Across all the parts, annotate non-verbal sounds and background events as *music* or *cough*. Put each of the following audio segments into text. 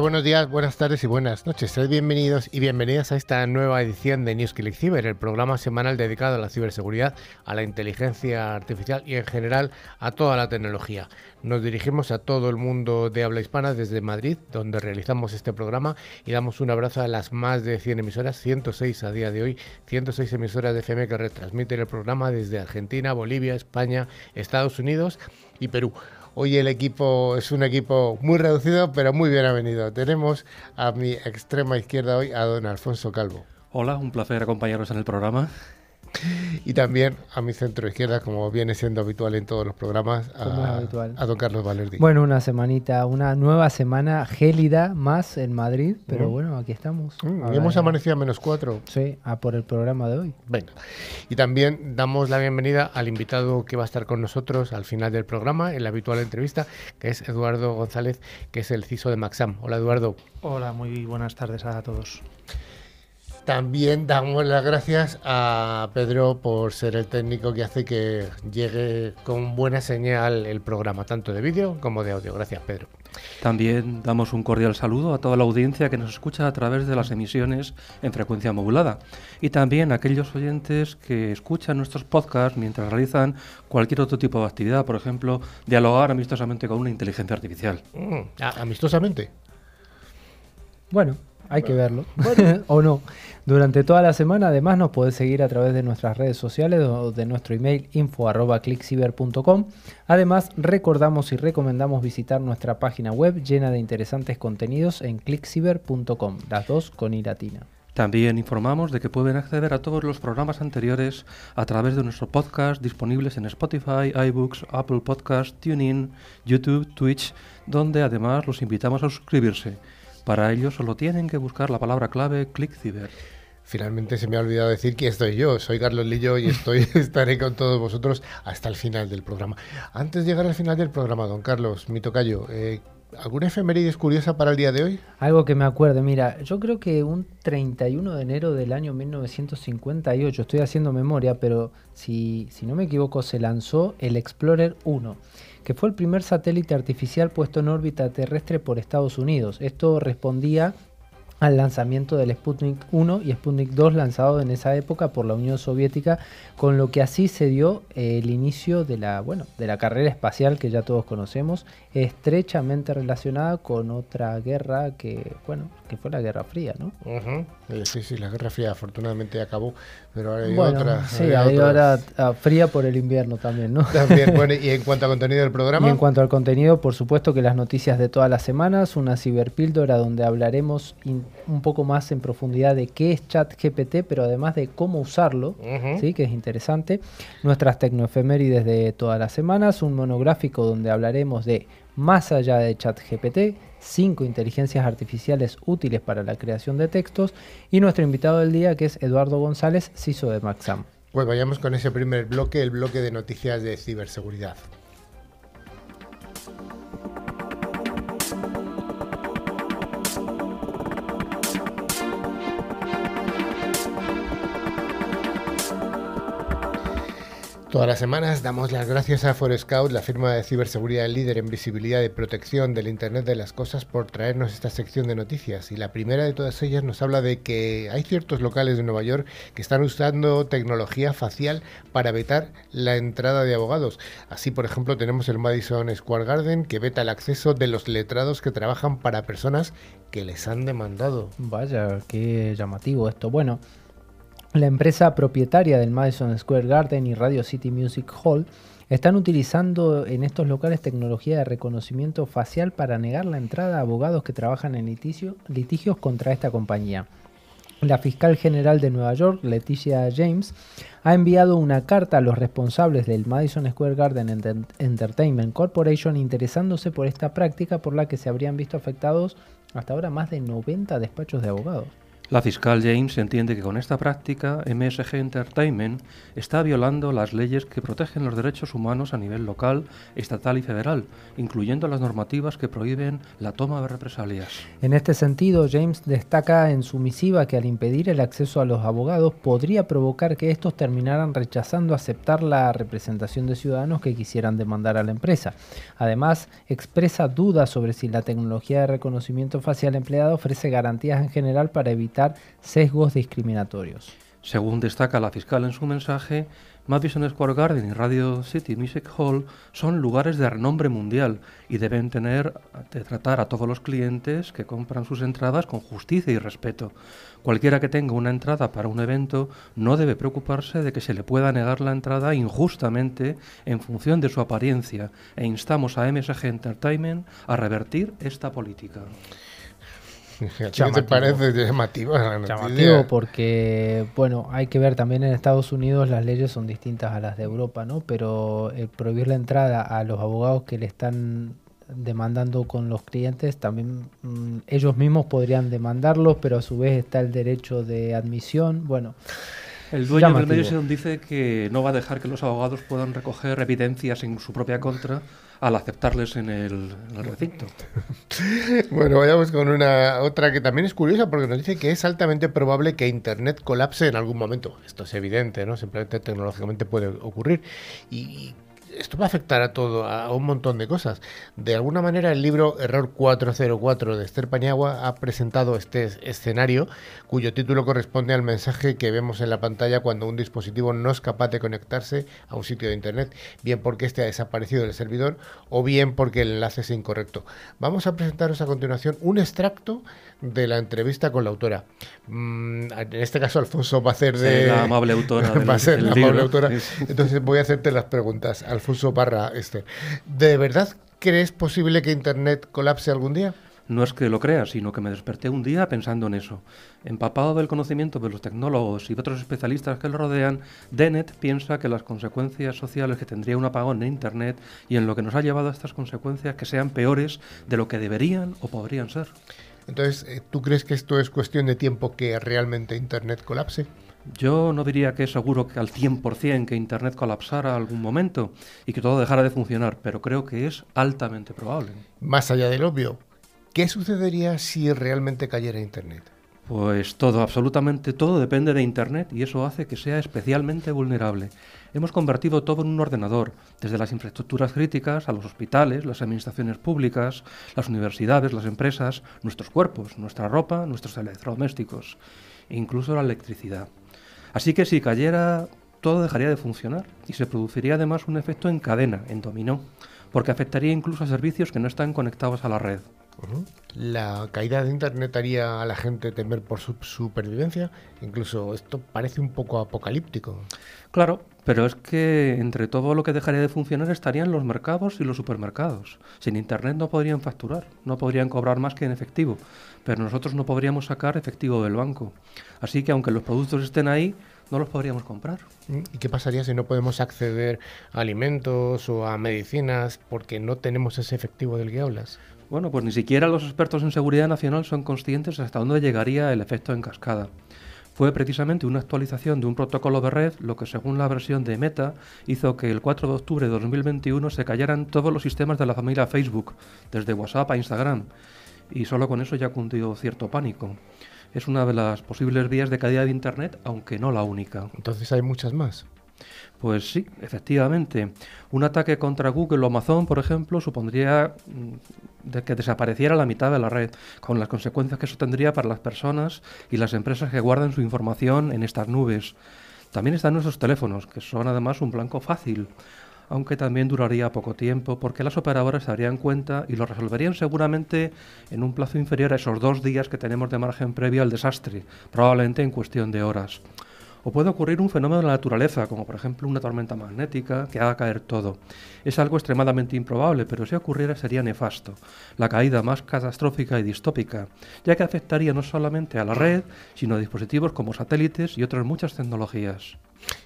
Buenos días, buenas tardes y buenas noches. Sed bienvenidos y bienvenidas a esta nueva edición de News Cyber, el programa semanal dedicado a la ciberseguridad, a la inteligencia artificial y en general a toda la tecnología. Nos dirigimos a todo el mundo de habla hispana desde Madrid, donde realizamos este programa y damos un abrazo a las más de 100 emisoras, 106 a día de hoy, 106 emisoras de FM que retransmiten el programa desde Argentina, Bolivia, España, Estados Unidos y Perú. Hoy el equipo es un equipo muy reducido, pero muy bien avenido. Tenemos a mi extrema izquierda hoy a don Alfonso Calvo. Hola, un placer acompañaros en el programa. Y también a mi centro izquierda, como viene siendo habitual en todos los programas, a, a don Carlos Valerdi. Bueno, una semanita, una nueva semana gélida más en Madrid, pero mm. bueno, aquí estamos. Mm, hemos amanecido a menos cuatro. Sí, a por el programa de hoy. Venga. Y también damos la bienvenida al invitado que va a estar con nosotros al final del programa, en la habitual entrevista, que es Eduardo González, que es el CISO de Maxam. Hola, Eduardo. Hola, muy buenas tardes a todos. También damos las gracias a Pedro por ser el técnico que hace que llegue con buena señal el programa, tanto de vídeo como de audio. Gracias, Pedro. También damos un cordial saludo a toda la audiencia que nos escucha a través de las emisiones en frecuencia modulada y también a aquellos oyentes que escuchan nuestros podcasts mientras realizan cualquier otro tipo de actividad, por ejemplo, dialogar amistosamente con una inteligencia artificial. Mm, ¿Amistosamente? Bueno, hay que verlo. *laughs* o no. Durante toda la semana, además, nos podés seguir a través de nuestras redes sociales o de nuestro email info.clickciber.com. Además, recordamos y recomendamos visitar nuestra página web llena de interesantes contenidos en clickciber.com, las dos con i latina. También informamos de que pueden acceder a todos los programas anteriores a través de nuestro podcast disponibles en Spotify, iBooks, Apple Podcasts, TuneIn, YouTube, Twitch, donde además los invitamos a suscribirse. Para ello solo tienen que buscar la palabra clave ClickCiber. Finalmente se me ha olvidado decir que estoy yo, soy Carlos Lillo y estoy, *laughs* estaré con todos vosotros hasta el final del programa. Antes de llegar al final del programa, don Carlos, mi tocayo, eh, ¿alguna efeméride curiosa para el día de hoy? Algo que me acuerde, mira, yo creo que un 31 de enero del año 1958, estoy haciendo memoria, pero si, si no me equivoco, se lanzó el Explorer 1 que fue el primer satélite artificial puesto en órbita terrestre por Estados Unidos. Esto respondía al lanzamiento del Sputnik 1 y Sputnik 2 lanzado en esa época por la Unión Soviética, con lo que así se dio eh, el inicio de la, bueno, de la carrera espacial que ya todos conocemos, estrechamente relacionada con otra guerra que, bueno, que fue la Guerra Fría, ¿no? Sí, sí, la Guerra Fría afortunadamente acabó, pero ahora hay otra. Sí, hay ahora ah, fría por el invierno también, ¿no? También, bueno, *laughs* y en cuanto al contenido del programa. Y en cuanto al contenido, por supuesto que las noticias de todas las semanas, una ciberpíldora donde hablaremos un poco más en profundidad de qué es ChatGPT, pero además de cómo usarlo, ¿sí? que es interesante. Nuestras tecnoefemérides de todas las semanas, un monográfico donde hablaremos de más allá de ChatGPT, cinco inteligencias artificiales útiles para la creación de textos y nuestro invitado del día que es Eduardo González, CISO de Maxam. Pues vayamos con ese primer bloque, el bloque de noticias de ciberseguridad. Todas las semanas damos las gracias a Forescout, la firma de ciberseguridad líder en visibilidad y protección del Internet de las Cosas, por traernos esta sección de noticias. Y la primera de todas ellas nos habla de que hay ciertos locales de Nueva York que están usando tecnología facial para vetar la entrada de abogados. Así, por ejemplo, tenemos el Madison Square Garden que veta el acceso de los letrados que trabajan para personas que les han demandado. Vaya, qué llamativo esto. Bueno, la empresa propietaria del Madison Square Garden y Radio City Music Hall están utilizando en estos locales tecnología de reconocimiento facial para negar la entrada a abogados que trabajan en litigios contra esta compañía. La fiscal general de Nueva York, Leticia James, ha enviado una carta a los responsables del Madison Square Garden Entertainment Corporation interesándose por esta práctica por la que se habrían visto afectados hasta ahora más de 90 despachos de abogados. La fiscal James entiende que con esta práctica MSG Entertainment está violando las leyes que protegen los derechos humanos a nivel local, estatal y federal, incluyendo las normativas que prohíben la toma de represalias. En este sentido, James destaca en su misiva que al impedir el acceso a los abogados podría provocar que estos terminaran rechazando aceptar la representación de ciudadanos que quisieran demandar a la empresa. Además, expresa dudas sobre si la tecnología de reconocimiento facial empleada ofrece garantías en general para evitar sesgos discriminatorios. Según destaca la fiscal en su mensaje, Madison Square Garden y Radio City Music Hall son lugares de renombre mundial y deben tratar a todos los clientes que compran sus entradas con justicia y respeto. Cualquiera que tenga una entrada para un evento no debe preocuparse de que se le pueda negar la entrada injustamente en función de su apariencia e instamos a MSG Entertainment a revertir esta política. *laughs* ¿Qué te parece llamativo la Llamativo porque, bueno, hay que ver también en Estados Unidos las leyes son distintas a las de Europa, ¿no? Pero el prohibir la entrada a los abogados que le están demandando con los clientes, también mm, ellos mismos podrían demandarlos, pero a su vez está el derecho de admisión. Bueno. El dueño del medio dice que no va a dejar que los abogados puedan recoger evidencias en su propia contra al aceptarles en el, recinto. *laughs* bueno, vayamos con una otra que también es curiosa porque nos dice que es altamente probable que Internet colapse en algún momento. Esto es evidente, ¿no? Simplemente tecnológicamente puede ocurrir. Y esto va a afectar a todo, a un montón de cosas. De alguna manera, el libro Error 404 de Esther Pañagua ha presentado este escenario, cuyo título corresponde al mensaje que vemos en la pantalla cuando un dispositivo no es capaz de conectarse a un sitio de Internet, bien porque este ha desaparecido del servidor o bien porque el enlace es incorrecto. Vamos a presentaros a continuación un extracto de la entrevista con la autora. Mm, en este caso, Alfonso va a hacer de. la amable autora. *laughs* va a ser la amable autora. Entonces voy a hacerte las preguntas. Alfonso Barra, este. ¿De verdad crees posible que Internet colapse algún día? No es que lo crea, sino que me desperté un día pensando en eso. Empapado del conocimiento de los tecnólogos y de otros especialistas que lo rodean, Dennett piensa que las consecuencias sociales que tendría un apagón en Internet y en lo que nos ha llevado a estas consecuencias que sean peores de lo que deberían o podrían ser. Entonces, eh, ¿tú crees que esto es cuestión de tiempo que realmente Internet colapse? Yo no diría que es seguro que al 100% que Internet colapsara algún momento y que todo dejara de funcionar, pero creo que es altamente probable. Más allá del obvio, ¿qué sucedería si realmente cayera Internet? Pues todo, absolutamente todo depende de Internet y eso hace que sea especialmente vulnerable. Hemos convertido todo en un ordenador, desde las infraestructuras críticas a los hospitales, las administraciones públicas, las universidades, las empresas, nuestros cuerpos, nuestra ropa, nuestros electrodomésticos, e incluso la electricidad. Así que si cayera, todo dejaría de funcionar y se produciría además un efecto en cadena, en dominó, porque afectaría incluso a servicios que no están conectados a la red. La caída de Internet haría a la gente temer por su supervivencia. Incluso esto parece un poco apocalíptico. Claro, pero es que entre todo lo que dejaría de funcionar estarían los mercados y los supermercados. Sin Internet no podrían facturar, no podrían cobrar más que en efectivo, pero nosotros no podríamos sacar efectivo del banco. Así que aunque los productos estén ahí, no los podríamos comprar. ¿Y qué pasaría si no podemos acceder a alimentos o a medicinas porque no tenemos ese efectivo del que hablas? Bueno, pues ni siquiera los expertos en seguridad nacional son conscientes hasta dónde llegaría el efecto en cascada. Fue precisamente una actualización de un protocolo de red lo que, según la versión de Meta, hizo que el 4 de octubre de 2021 se cayeran todos los sistemas de la familia Facebook, desde WhatsApp a Instagram, y solo con eso ya cundió cierto pánico. Es una de las posibles vías de caída de Internet, aunque no la única. Entonces hay muchas más. Pues sí, efectivamente. Un ataque contra Google o Amazon, por ejemplo, supondría mm, de que desapareciera la mitad de la red, con las consecuencias que eso tendría para las personas y las empresas que guardan su información en estas nubes. También están nuestros teléfonos, que son además un blanco fácil, aunque también duraría poco tiempo, porque las operadoras se darían cuenta y lo resolverían seguramente en un plazo inferior a esos dos días que tenemos de margen previo al desastre, probablemente en cuestión de horas. O puede ocurrir un fenómeno de la naturaleza, como por ejemplo una tormenta magnética que haga caer todo. Es algo extremadamente improbable, pero si ocurriera sería nefasto, la caída más catastrófica y distópica, ya que afectaría no solamente a la red, sino a dispositivos como satélites y otras muchas tecnologías.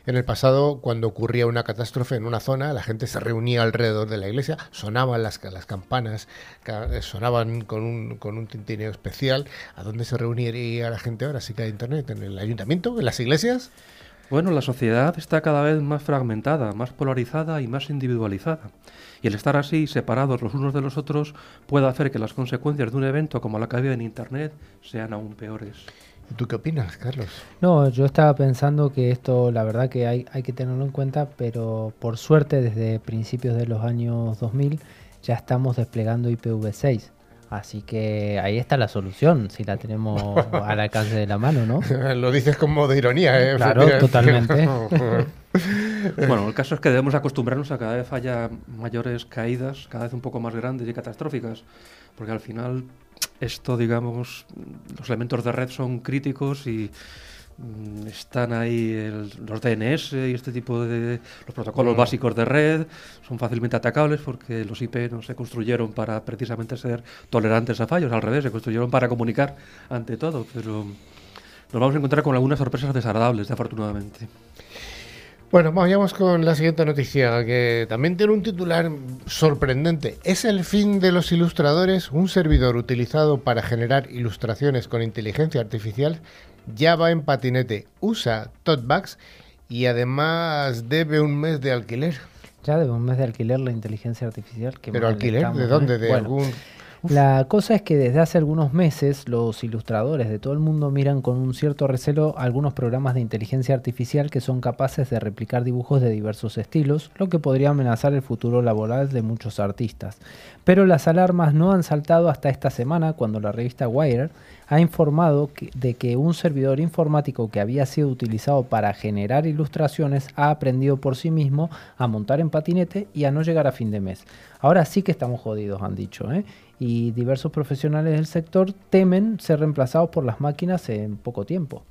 En el pasado, cuando ocurría una catástrofe en una zona, la gente se reunía alrededor de la iglesia, sonaban las, las campanas, sonaban con un, con un tintineo especial. ¿A dónde se reuniría la gente ahora? ¿Sí que hay internet? ¿En el ayuntamiento? ¿En las iglesias? Bueno, la sociedad está cada vez más fragmentada, más polarizada y más individualizada. Y el estar así, separados los unos de los otros, puede hacer que las consecuencias de un evento como la que había en Internet sean aún peores. ¿Tú qué opinas, Carlos? No, yo estaba pensando que esto, la verdad que hay, hay que tenerlo en cuenta, pero por suerte desde principios de los años 2000 ya estamos desplegando IPv6. Así que ahí está la solución, si la tenemos *laughs* al alcance de la mano, ¿no? *laughs* Lo dices con modo de ironía, ¿eh? Claro, totalmente. *laughs* bueno, el caso es que debemos acostumbrarnos a cada vez haya mayores caídas, cada vez un poco más grandes y catastróficas, porque al final esto, digamos, los elementos de red son críticos y mm, están ahí los DNS y este tipo de los protocolos básicos de red son fácilmente atacables porque los IP no se construyeron para precisamente ser tolerantes a fallos, al revés, se construyeron para comunicar ante todo, pero nos vamos a encontrar con algunas sorpresas desagradables, afortunadamente. Bueno, vayamos con la siguiente noticia, que también tiene un titular sorprendente. ¿Es el fin de los ilustradores? Un servidor utilizado para generar ilustraciones con inteligencia artificial ya va en patinete, usa Totbags y además debe un mes de alquiler. Ya debe un mes de alquiler la inteligencia artificial. Que ¿Pero alquiler? ¿De dónde? ¿De algún...? La cosa es que desde hace algunos meses los ilustradores de todo el mundo miran con un cierto recelo algunos programas de inteligencia artificial que son capaces de replicar dibujos de diversos estilos, lo que podría amenazar el futuro laboral de muchos artistas. Pero las alarmas no han saltado hasta esta semana cuando la revista Wire ha informado de que un servidor informático que había sido utilizado para generar ilustraciones ha aprendido por sí mismo a montar en patinete y a no llegar a fin de mes. Ahora sí que estamos jodidos, han dicho. ¿eh? Y diversos profesionales del sector temen ser reemplazados por las máquinas en poco tiempo.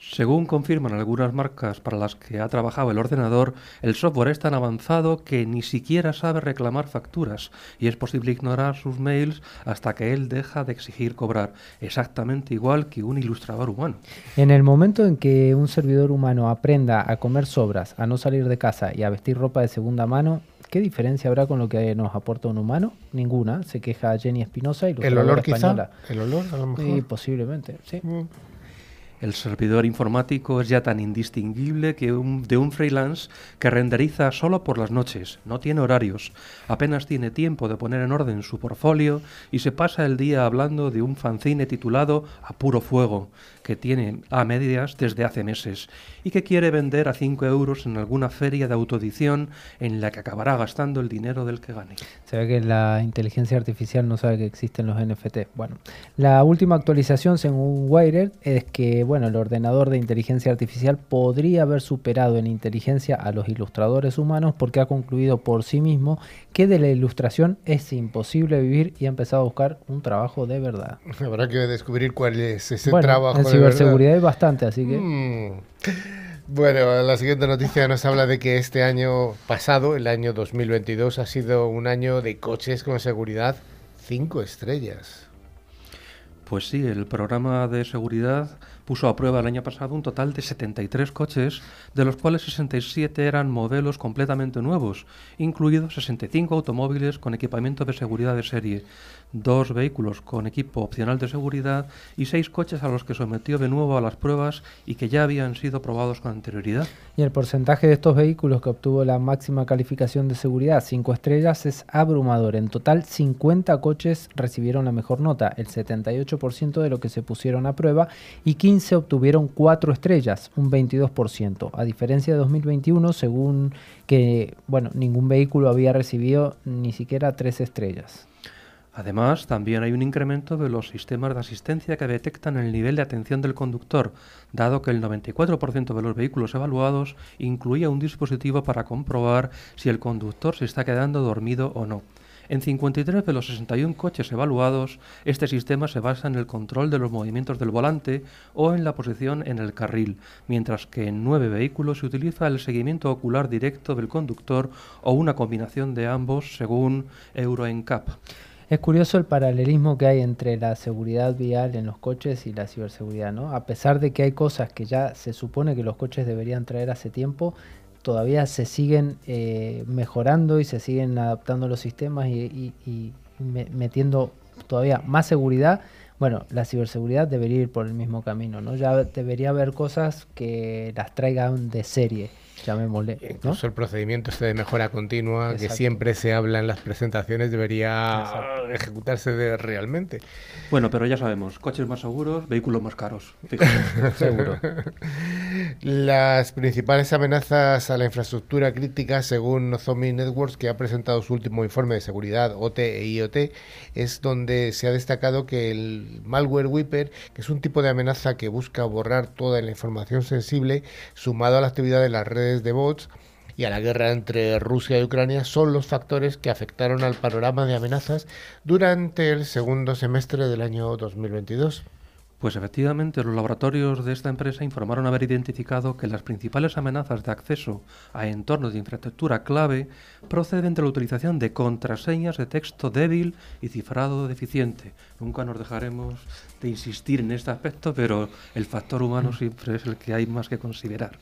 Según confirman algunas marcas para las que ha trabajado el ordenador, el software es tan avanzado que ni siquiera sabe reclamar facturas y es posible ignorar sus mails hasta que él deja de exigir cobrar, exactamente igual que un ilustrador humano. En el momento en que un servidor humano aprenda a comer sobras, a no salir de casa y a vestir ropa de segunda mano, ¿Qué diferencia habrá con lo que nos aporta un humano? Ninguna. Se queja Jenny Espinosa y ¿El olor quizá? ¿El olor a lo mejor? Sí, posiblemente, sí. Mm. El servidor informático es ya tan indistinguible que de un freelance que renderiza solo por las noches, no tiene horarios, apenas tiene tiempo de poner en orden su portfolio y se pasa el día hablando de un fanzine titulado A puro fuego, que tiene a medias desde hace meses y que quiere vender a 5 euros en alguna feria de autoedición en la que acabará gastando el dinero del que gane. Se ve que la inteligencia artificial no sabe que existen los NFT. Bueno, la última actualización según Wired es que bueno, el ordenador de inteligencia artificial podría haber superado en inteligencia a los ilustradores humanos porque ha concluido por sí mismo que de la ilustración es imposible vivir y ha empezado a buscar un trabajo de verdad. Habrá que descubrir cuál es ese trabajo de ciberseguridad hay bastante, así que... Mm. Bueno, la siguiente noticia nos habla de que este año pasado, el año 2022, ha sido un año de coches con seguridad cinco estrellas. Pues sí, el programa de seguridad puso a prueba el año pasado un total de 73 coches, de los cuales 67 eran modelos completamente nuevos, incluidos 65 automóviles con equipamiento de seguridad de serie, dos vehículos con equipo opcional de seguridad y seis coches a los que sometió de nuevo a las pruebas y que ya habían sido probados con anterioridad. Y el porcentaje de estos vehículos que obtuvo la máxima calificación de seguridad, 5 estrellas, es abrumador. En total, 50 coches recibieron la mejor nota, el 78% de lo que se pusieron a prueba, y 15 obtuvieron 4 estrellas, un 22%. A diferencia de 2021, según que, bueno, ningún vehículo había recibido ni siquiera 3 estrellas. Además, también hay un incremento de los sistemas de asistencia que detectan el nivel de atención del conductor, dado que el 94% de los vehículos evaluados incluía un dispositivo para comprobar si el conductor se está quedando dormido o no. En 53 de los 61 coches evaluados, este sistema se basa en el control de los movimientos del volante o en la posición en el carril, mientras que en 9 vehículos se utiliza el seguimiento ocular directo del conductor o una combinación de ambos según Euro NCAP. Es curioso el paralelismo que hay entre la seguridad vial en los coches y la ciberseguridad, ¿no? A pesar de que hay cosas que ya se supone que los coches deberían traer hace tiempo, todavía se siguen eh, mejorando y se siguen adaptando los sistemas y, metiendo todavía más seguridad. Bueno, la ciberseguridad debería ir por el mismo camino, ¿no? Ya debería haber cosas que las traigan de serie llamémosle. Incluso el procedimiento este de mejora continua que siempre se habla en las presentaciones debería ejecutarse de realmente. Bueno, pero ya sabemos, coches más seguros, vehículos más caros. *laughs* Seguro. Las principales amenazas a la infraestructura crítica, según Nozomi Networks, que ha presentado su último informe de seguridad OT e IoT, es donde se ha destacado que el malware Whipper, que es un tipo de amenaza que busca borrar toda la información sensible, sumado a la actividad de las redes de bots y a la guerra entre Rusia y Ucrania son los factores que afectaron al panorama de amenazas durante el segundo semestre del año 2022. Pues efectivamente, los laboratorios de esta empresa informaron haber identificado que las principales amenazas de acceso a entornos de infraestructura clave proceden de la utilización de contraseñas de texto débil y cifrado deficiente. Nunca nos dejaremos de insistir en este aspecto, pero el factor humano siempre es el que hay más que considerar.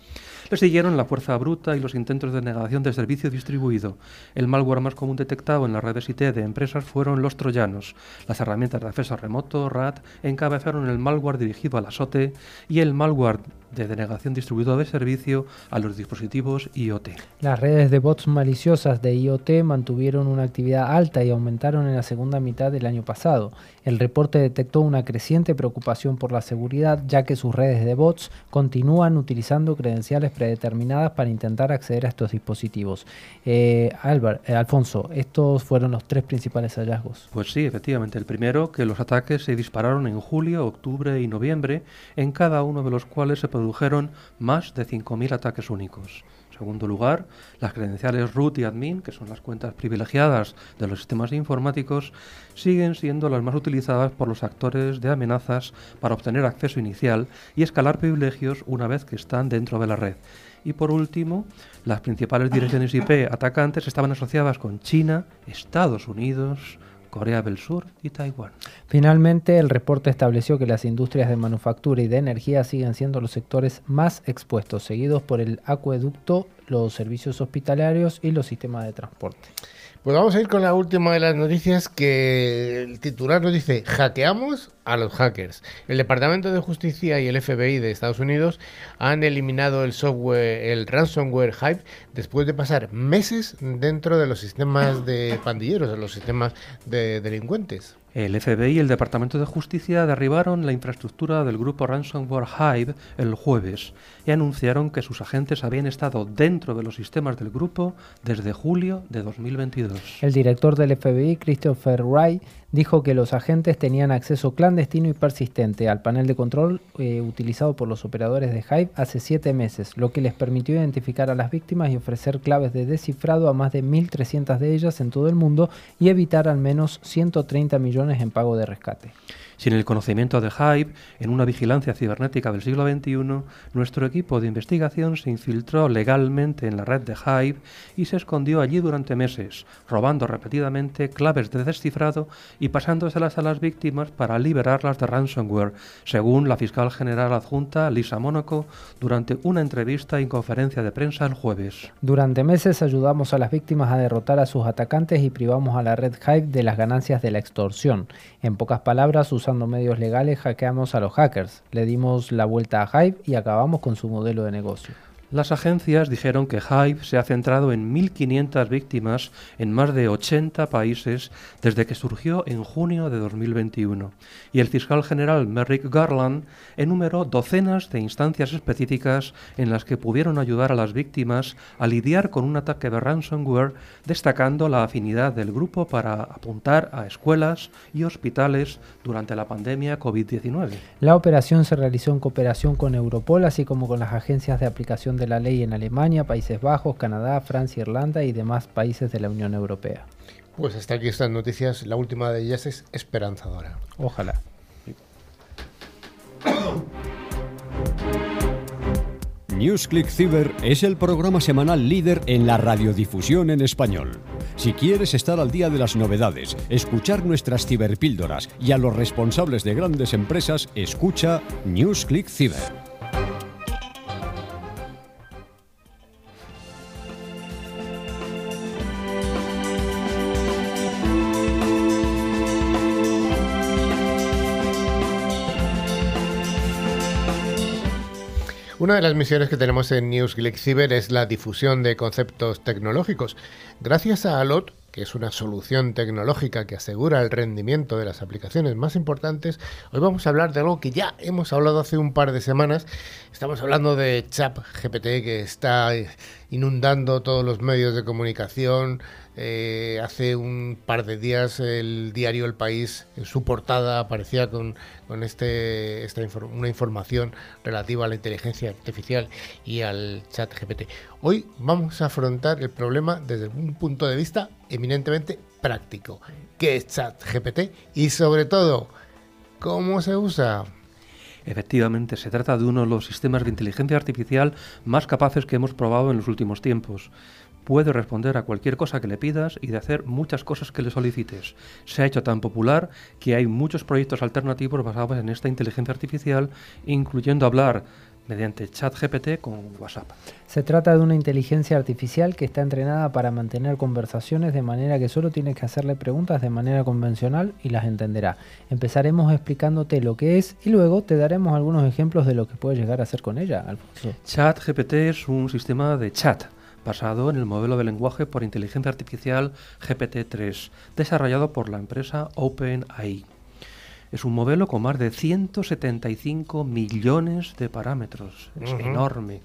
Le siguieron la fuerza bruta y los intentos de negación de servicio distribuido. El malware más común detectado en las redes IT de empresas fueron los troyanos. Las herramientas de acceso remoto, RAT, encabezaron el malware dirigido a la SOTE y el malware de denegación distribuido de servicio a los dispositivos IoT. Las redes de bots maliciosas de IoT mantuvieron una actividad alta y aumentaron en la segunda mitad del año pasado. El reporte detectó una creciente preocupación por la seguridad ya que sus redes de bots continúan utilizando credenciales predeterminadas para intentar acceder a estos dispositivos. Eh, Albert, eh, Alfonso, estos fueron los tres principales hallazgos. Pues sí, efectivamente. El primero, que los ataques se dispararon en julio, octubre y noviembre, en cada uno de los cuales se produjeron más de 5.000 ataques únicos. En segundo lugar, las credenciales root y admin, que son las cuentas privilegiadas de los sistemas informáticos, siguen siendo las más utilizadas por los actores de amenazas para obtener acceso inicial y escalar privilegios una vez que están dentro de la red. Y por último, las principales direcciones IP atacantes estaban asociadas con China, Estados Unidos, Corea del Sur y Taiwán. Finalmente, el reporte estableció que las industrias de manufactura y de energía siguen siendo los sectores más expuestos, seguidos por el acueducto, los servicios hospitalarios y los sistemas de transporte. Pues vamos a ir con la última de las noticias que el titular nos dice, hackeamos a los hackers. El Departamento de Justicia y el FBI de Estados Unidos han eliminado el software, el ransomware Hype, después de pasar meses dentro de los sistemas de pandilleros, de los sistemas de delincuentes. El FBI y el Departamento de Justicia derribaron la infraestructura del grupo Ransomware Hive el jueves y anunciaron que sus agentes habían estado dentro de los sistemas del grupo desde julio de 2022. El director del FBI, Christopher Wright, dijo que los agentes tenían acceso clandestino y persistente al panel de control eh, utilizado por los operadores de Hive hace siete meses, lo que les permitió identificar a las víctimas y ofrecer claves de descifrado a más de 1.300 de ellas en todo el mundo y evitar al menos 130 millones en pago de rescate. Sin el conocimiento de Hive, en una vigilancia cibernética del siglo XXI, nuestro equipo de investigación se infiltró legalmente en la red de Hive y se escondió allí durante meses, robando repetidamente claves de descifrado y pasándoselas a las víctimas para liberarlas de ransomware, según la fiscal general adjunta Lisa Mónaco durante una entrevista y conferencia de prensa el jueves. Durante meses ayudamos a las víctimas a derrotar a sus atacantes y privamos a la red Hive de las ganancias de la extorsión. En pocas palabras, sus usando medios legales hackeamos a los hackers, le dimos la vuelta a Hive y acabamos con su modelo de negocio. Las agencias dijeron que Hive se ha centrado en 1.500 víctimas en más de 80 países desde que surgió en junio de 2021. Y el fiscal general Merrick Garland enumeró docenas de instancias específicas en las que pudieron ayudar a las víctimas a lidiar con un ataque de ransomware, destacando la afinidad del grupo para apuntar a escuelas y hospitales durante la pandemia COVID-19. La operación se realizó en cooperación con Europol, así como con las agencias de aplicación de la ley en Alemania, Países Bajos, Canadá, Francia, Irlanda y demás países de la Unión Europea. Pues hasta aquí estas noticias. La última de ellas es esperanzadora. Ojalá. NewsClick Cyber es el programa semanal líder en la radiodifusión en español. Si quieres estar al día de las novedades, escuchar nuestras ciberpíldoras y a los responsables de grandes empresas, escucha NewsClick Ciber. Una de las misiones que tenemos en Cyber es la difusión de conceptos tecnológicos. Gracias a Alot, que es una solución tecnológica que asegura el rendimiento de las aplicaciones más importantes, hoy vamos a hablar de algo que ya hemos hablado hace un par de semanas. Estamos hablando de ChatGPT que está inundando todos los medios de comunicación, eh, hace un par de días el diario El País en su portada aparecía con, este, esta una información relativa a la inteligencia artificial y al chat GPT. Hoy vamos a afrontar el problema desde un punto de vista eminentemente práctico. ¿Qué es chat GPT? Y sobre todo, ¿cómo se usa? Efectivamente, se trata de uno de los sistemas de inteligencia artificial más capaces que hemos probado en los últimos tiempos puede responder a cualquier cosa que le pidas y de hacer muchas cosas que le solicites. Se ha hecho tan popular que hay muchos proyectos alternativos basados en esta inteligencia artificial, incluyendo hablar mediante ChatGPT con WhatsApp. Se trata de una inteligencia artificial que está entrenada para mantener conversaciones de manera que solo tienes que hacerle preguntas de manera convencional y las entenderá. Empezaremos explicándote lo que es y luego te daremos algunos ejemplos de lo que puedes llegar a hacer con ella, Alfonso. ChatGPT es un sistema de chat basado en el modelo de lenguaje por inteligencia artificial GPT-3, desarrollado por la empresa OpenAI. Es un modelo con más de 175 millones de parámetros. Es enorme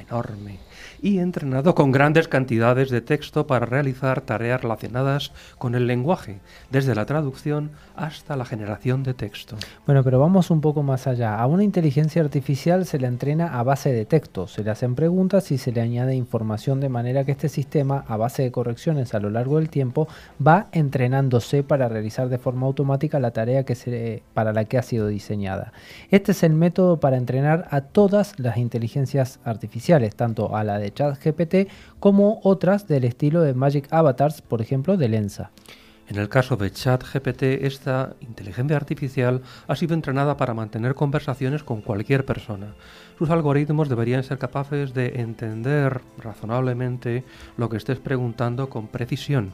enorme y entrenado con grandes cantidades de texto para realizar tareas relacionadas con el lenguaje, desde la traducción hasta la generación de texto. Bueno, pero vamos un poco más allá. A una inteligencia artificial se le entrena a base de texto, se le hacen preguntas y se le añade información de manera que este sistema, a base de correcciones a lo largo del tiempo, va entrenándose para realizar de forma automática la tarea que para la que ha sido diseñada. Este es el método para entrenar a todas las inteligencias artificiales tanto a la de ChatGPT como otras del estilo de Magic Avatars, por ejemplo, de Lensa. En el caso de ChatGPT, esta inteligencia artificial ha sido entrenada para mantener conversaciones con cualquier persona. Sus algoritmos deberían ser capaces de entender razonablemente lo que estés preguntando con precisión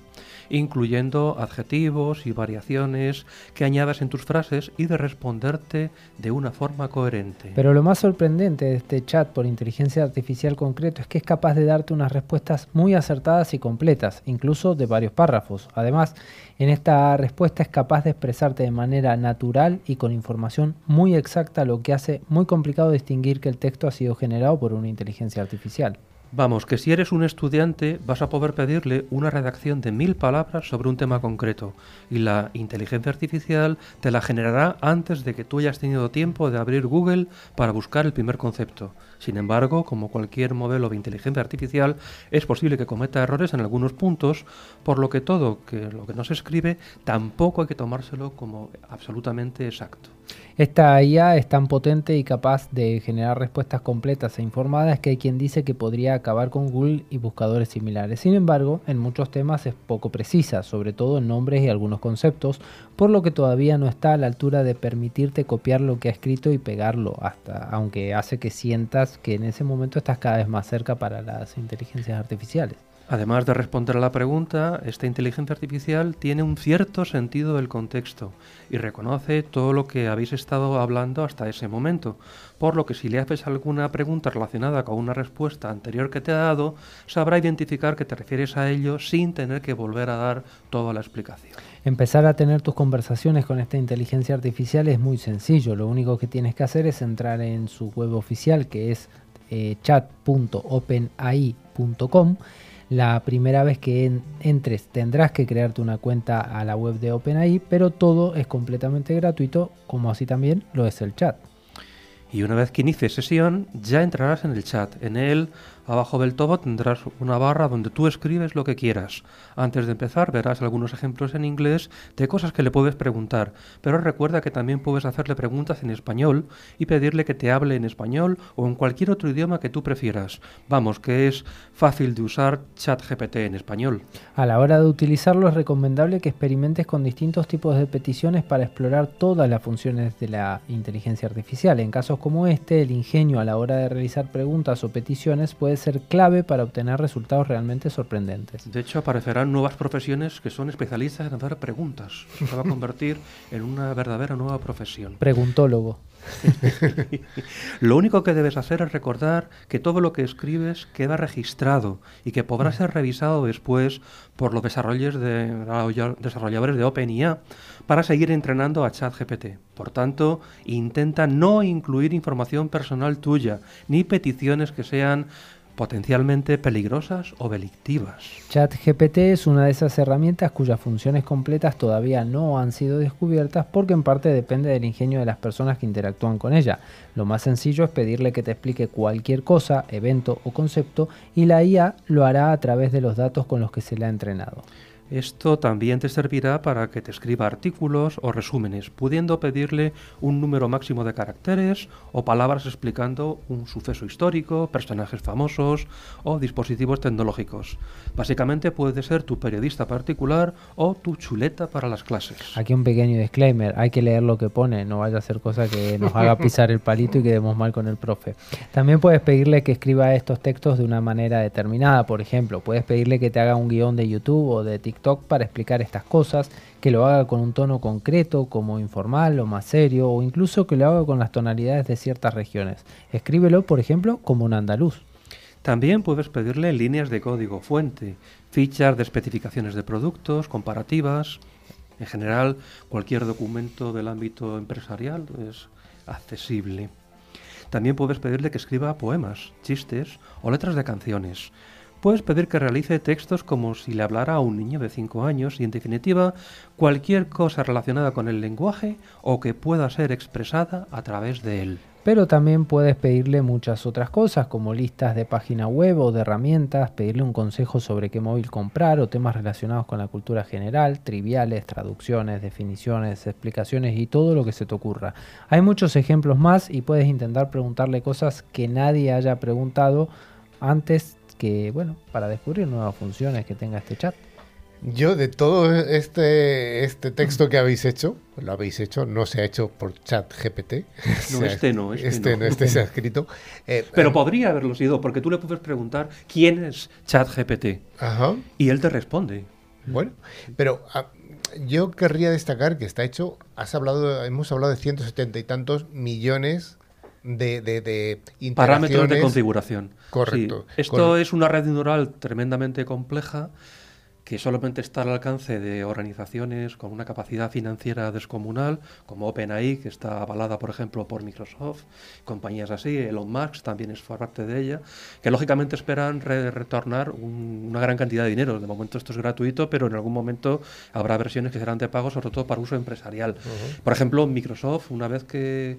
incluyendo adjetivos y variaciones que añadas en tus frases y de responderte de una forma coherente. Pero lo más sorprendente de este chat por inteligencia artificial concreto es que es capaz de darte unas respuestas muy acertadas y completas, incluso de varios párrafos. Además, en esta respuesta es capaz de expresarte de manera natural y con información muy exacta, lo que hace muy complicado distinguir que el texto ha sido generado por una inteligencia artificial. Vamos, que si eres un estudiante vas a poder pedirle una redacción de mil palabras sobre un tema concreto y la inteligencia artificial te la generará antes de que tú hayas tenido tiempo de abrir Google para buscar el primer concepto. Sin embargo, como cualquier modelo de inteligencia artificial, es posible que cometa errores en algunos puntos, por lo que todo lo que no se escribe tampoco hay que tomárselo como absolutamente exacto. Esta IA es tan potente y capaz de generar respuestas completas e informadas que hay quien dice que podría acabar con Google y buscadores similares. Sin embargo, en muchos temas es poco precisa, sobre todo en nombres y algunos conceptos, por lo que todavía no está a la altura de permitirte copiar lo que ha escrito y pegarlo, hasta aunque hace que sientas que en ese momento estás cada vez más cerca para las inteligencias artificiales. Además de responder a la pregunta, esta inteligencia artificial tiene un cierto sentido del contexto y reconoce todo lo que habéis estado hablando hasta ese momento, por lo que si le haces alguna pregunta relacionada con una respuesta anterior que te ha dado, sabrá identificar que te refieres a ello sin tener que volver a dar toda la explicación. Empezar a tener tus conversaciones con esta inteligencia artificial es muy sencillo, lo único que tienes que hacer es entrar en su web oficial que es eh, chat.openai.com la primera vez que entres tendrás que crearte una cuenta a la web de OpenAI, pero todo es completamente gratuito, como así también lo es el chat. Y una vez que inicies sesión, ya entrarás en el chat. En él Abajo del todo tendrás una barra donde tú escribes lo que quieras. Antes de empezar verás algunos ejemplos en inglés de cosas que le puedes preguntar, pero recuerda que también puedes hacerle preguntas en español y pedirle que te hable en español o en cualquier otro idioma que tú prefieras. Vamos, que es fácil de usar ChatGPT en español. A la hora de utilizarlo es recomendable que experimentes con distintos tipos de peticiones para explorar todas las funciones de la inteligencia artificial. En casos como este, el ingenio a la hora de realizar preguntas o peticiones puede ser clave para obtener resultados realmente sorprendentes. De hecho, aparecerán nuevas profesiones que son especialistas en hacer preguntas. Se va a convertir en una verdadera nueva profesión. Preguntólogo. *laughs* lo único que debes hacer es recordar que todo lo que escribes queda registrado y que podrá ser revisado después por los desarrolladores de, desarrolladores de OpenIA para seguir entrenando a ChatGPT. Por tanto, intenta no incluir información personal tuya ni peticiones que sean potencialmente peligrosas o delictivas. ChatGPT es una de esas herramientas cuyas funciones completas todavía no han sido descubiertas porque en parte depende del ingenio de las personas que interactúan con ella. Lo más sencillo es pedirle que te explique cualquier cosa, evento o concepto y la IA lo hará a través de los datos con los que se le ha entrenado. Esto también te servirá para que te escriba artículos o resúmenes, pudiendo pedirle un número máximo de caracteres o palabras explicando un suceso histórico, personajes famosos o dispositivos tecnológicos. Básicamente puede ser tu periodista particular o tu chuleta para las clases. Aquí un pequeño disclaimer, hay que leer lo que pone, no vaya a ser cosa que nos haga *laughs* pisar el palito y quedemos mal con el profe. También puedes pedirle que escriba estos textos de una manera determinada, por ejemplo, puedes pedirle que te haga un guion de YouTube o de TikTok para explicar estas cosas, que lo haga con un tono concreto, como informal o más serio, o incluso que lo haga con las tonalidades de ciertas regiones. Escríbelo, por ejemplo, como un andaluz. También puedes pedirle líneas de código fuente, fichas de especificaciones de productos, comparativas. En general, cualquier documento del ámbito empresarial es accesible. También puedes pedirle que escriba poemas, chistes o letras de canciones. Puedes pedir que realice textos como si le hablara a un niño de 5 años y en definitiva cualquier cosa relacionada con el lenguaje o que pueda ser expresada a través de él. Pero también puedes pedirle muchas otras cosas como listas de página web o de herramientas, pedirle un consejo sobre qué móvil comprar o temas relacionados con la cultura general, triviales, traducciones, definiciones, explicaciones y todo lo que se te ocurra. Hay muchos ejemplos más y puedes intentar preguntarle cosas que nadie haya preguntado antes que, bueno, para descubrir nuevas funciones que tenga este chat. Yo de todo este, este texto que habéis hecho, lo habéis hecho, no se ha hecho por chat GPT. *laughs* No, este no, este, este no. Este se ha *laughs* escrito. Eh, Pero eh, podría haberlo sido, porque tú le puedes preguntar quién es chat GPT. Ajá. Y él te responde. Bueno, pero ah, yo querría destacar que está hecho, has hablado, hemos hablado de 170 y tantos millones de, de, Parámetros de configuración. Correcto. Esto es una red neural tremendamente compleja que solamente está al alcance de organizaciones con una capacidad financiera descomunal, como OpenAI, que está avalada, por ejemplo, por Microsoft, compañías así, Elon Musk también es parte de ella, que lógicamente esperan retornar una gran cantidad de dinero. De momento esto es gratuito, pero en algún momento habrá versiones que serán de pago, sobre todo para uso empresarial. Por ejemplo, Microsoft, una vez que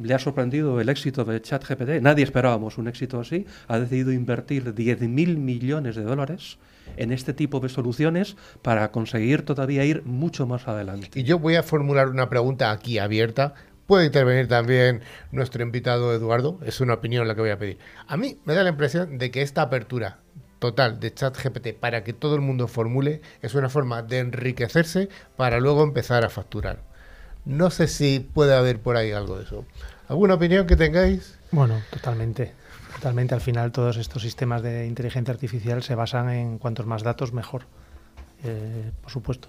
le ha sorprendido el éxito de ChatGPT. Nadie esperábamos un éxito así. Ha decidido invertir 10.000 millones de dólares en este tipo de soluciones para conseguir todavía ir mucho más adelante. Y yo voy a formular una pregunta aquí abierta. Puede intervenir también nuestro invitado Eduardo. Es una opinión la que voy a pedir. A mí me da la impresión de que esta apertura total de ChatGPT para que todo el mundo formule es una forma de enriquecerse para luego empezar a facturar. No sé si puede haber por ahí algo de eso. ¿Alguna opinión que tengáis? Bueno, totalmente. Totalmente. Al final todos estos sistemas de inteligencia artificial se basan en cuantos más datos mejor. Eh, por supuesto.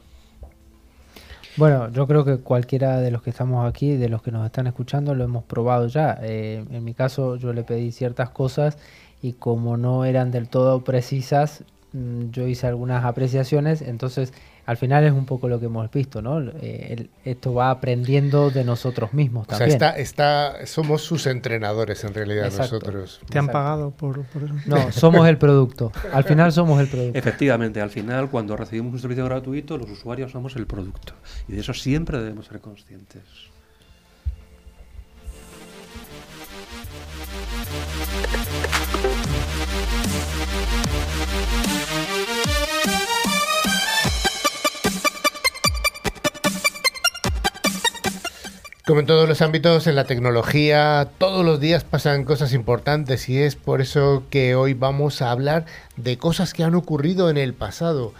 Bueno, yo creo que cualquiera de los que estamos aquí, de los que nos están escuchando, lo hemos probado ya. Eh, en mi caso yo le pedí ciertas cosas y como no eran del todo precisas, mm, yo hice algunas apreciaciones, entonces al final es un poco lo que hemos visto, ¿no? Eh, esto va aprendiendo de nosotros mismos también. O sea, está, está, somos sus entrenadores en realidad nosotros. ¿Te han pagado por, eso? No, somos el producto. Al final somos el producto. Efectivamente, al final cuando recibimos un servicio gratuito, los usuarios somos el producto. Y de eso siempre debemos ser conscientes. Como en todos los ámbitos, en la tecnología, todos los días pasan cosas importantes y es por eso que hoy vamos a hablar de cosas que han ocurrido en el pasado,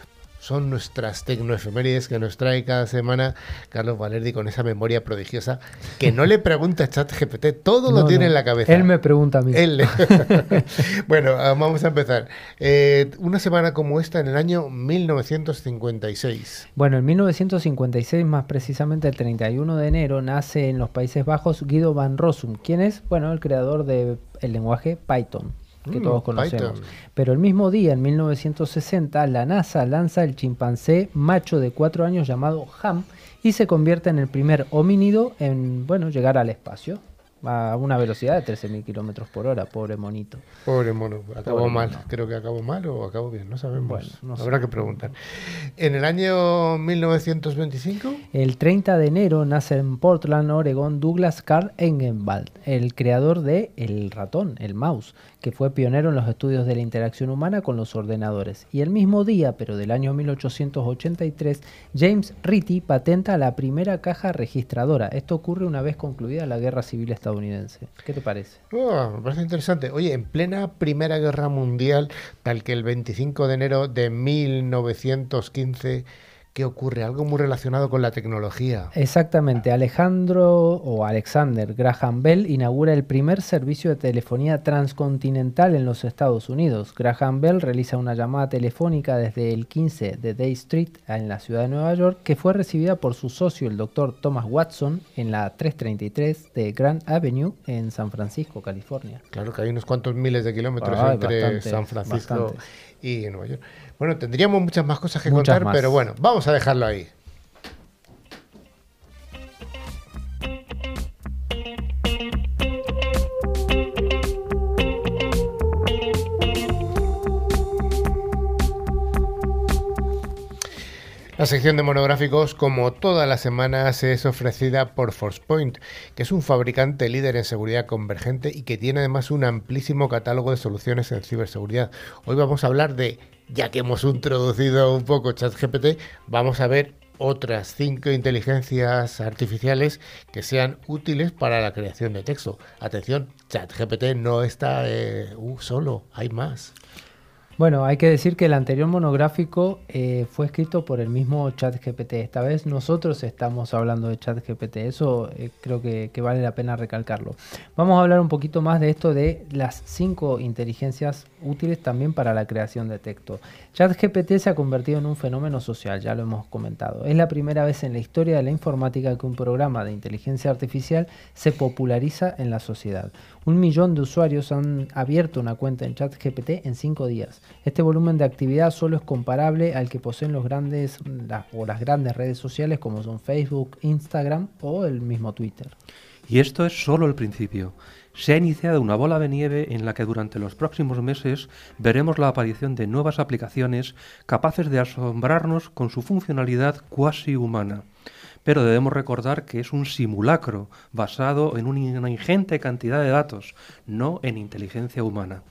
son nuestras tecnoefemérides que nos trae cada semana Carlos Valerdi con esa memoria prodigiosa que no le pregunta a ChatGPT, todo lo tiene en la cabeza. Él me pregunta a mí. Él. *laughs* *laughs* bueno, ah, vamos a empezar. Eh, una semana como esta en el año 1956. Bueno, en 1956, más precisamente el 31 de enero, nace en los Países Bajos Guido van Rossum, quien es, bueno, el creador del lenguaje Python que mm, todos conocemos. Pero el mismo día, en 1960, la NASA lanza el chimpancé macho de cuatro años llamado Ham y se convierte en el primer homínido en bueno, llegar al espacio a una velocidad de 13.000 kilómetros por hora, pobre monito. Pobre mono, acabó mal, creo que acabó mal o acabó bien, no sabemos, habrá que preguntar. ¿En el año 1925? El 30 de enero nace en Portland, Oregon, Douglas Carl Engenwald, el creador de El ratón, el mouse, que fue pionero en los estudios de la interacción humana con los ordenadores. Y el mismo día, pero del año 1883, James Ritty patenta la primera caja registradora. Esto ocurre una vez concluida la Guerra Civil Estadounidense. ¿Qué te parece? Oh, me parece interesante. Oye, en plena Primera Guerra Mundial, tal que el 25 de enero de 1915 ¿Qué ocurre? Algo muy relacionado con la tecnología. Exactamente. Alejandro o Alexander Graham Bell inaugura el primer servicio de telefonía transcontinental en los Estados Unidos. Graham Bell realiza una llamada telefónica desde el 15 de Day Street en la ciudad de Nueva York que fue recibida por su socio, el doctor Thomas Watson, en la 333 de Grand Avenue en San Francisco, California. Claro que hay unos cuantos miles de kilómetros entre San Francisco y Nueva York. Bueno, tendríamos muchas más cosas que contar, pero bueno, vamos a dejarlo ahí. La sección de monográficos, como todas las semanas, es ofrecida por ForcePoint, que es un fabricante líder en seguridad convergente y que tiene además un amplísimo catálogo de soluciones en ciberseguridad. Hoy vamos a hablar de, ya que hemos introducido un poco ChatGPT, vamos a ver otras cinco inteligencias artificiales que sean útiles para la creación de texto. Atención, ChatGPT no está eh, uh, solo, hay más. Bueno, hay que decir que el anterior monográfico eh, fue escrito por el mismo ChatGPT. Esta vez nosotros estamos hablando de ChatGPT. Eso eh, creo que, vale la pena recalcarlo. Vamos a hablar un poquito más de esto de las cinco inteligencias útiles también para la creación de texto. ChatGPT se ha convertido en un fenómeno social, ya lo hemos comentado. Es la primera vez en la historia de la informática que un programa de inteligencia artificial se populariza en la sociedad. Un millón de usuarios han abierto una cuenta en ChatGPT en cinco días. Este volumen de actividad solo es comparable al que poseen los grandes o las grandes redes sociales como son Facebook, Instagram o el mismo Twitter. Y esto es solo el principio. Se ha iniciado una bola de nieve en la que durante los próximos meses veremos la aparición de nuevas aplicaciones capaces de asombrarnos con su funcionalidad cuasi humana pero debemos recordar que es un simulacro basado en una ingente cantidad de datos, no en inteligencia humana.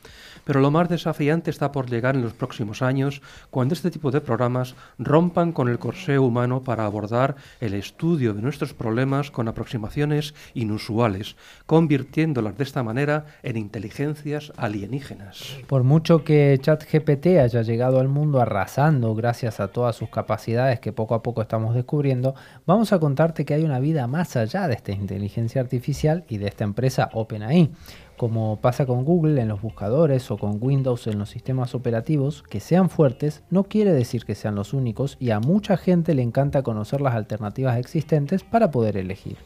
Pero lo más desafiante está por llegar en los próximos años, cuando este tipo de programas rompan con el corsé humano para abordar el estudio de nuestros problemas con aproximaciones inusuales, convirtiéndolas de esta manera en inteligencias alienígenas. Por mucho que ChatGPT haya llegado al mundo arrasando gracias a todas sus capacidades que poco a poco estamos descubriendo, vamos a contarte que hay una vida más allá de esta inteligencia artificial y de esta empresa OpenAI como pasa con Google en los buscadores o con Windows en los sistemas operativos, que sean fuertes no quiere decir que sean los únicos y a mucha gente le encanta conocer las alternativas existentes para poder elegir.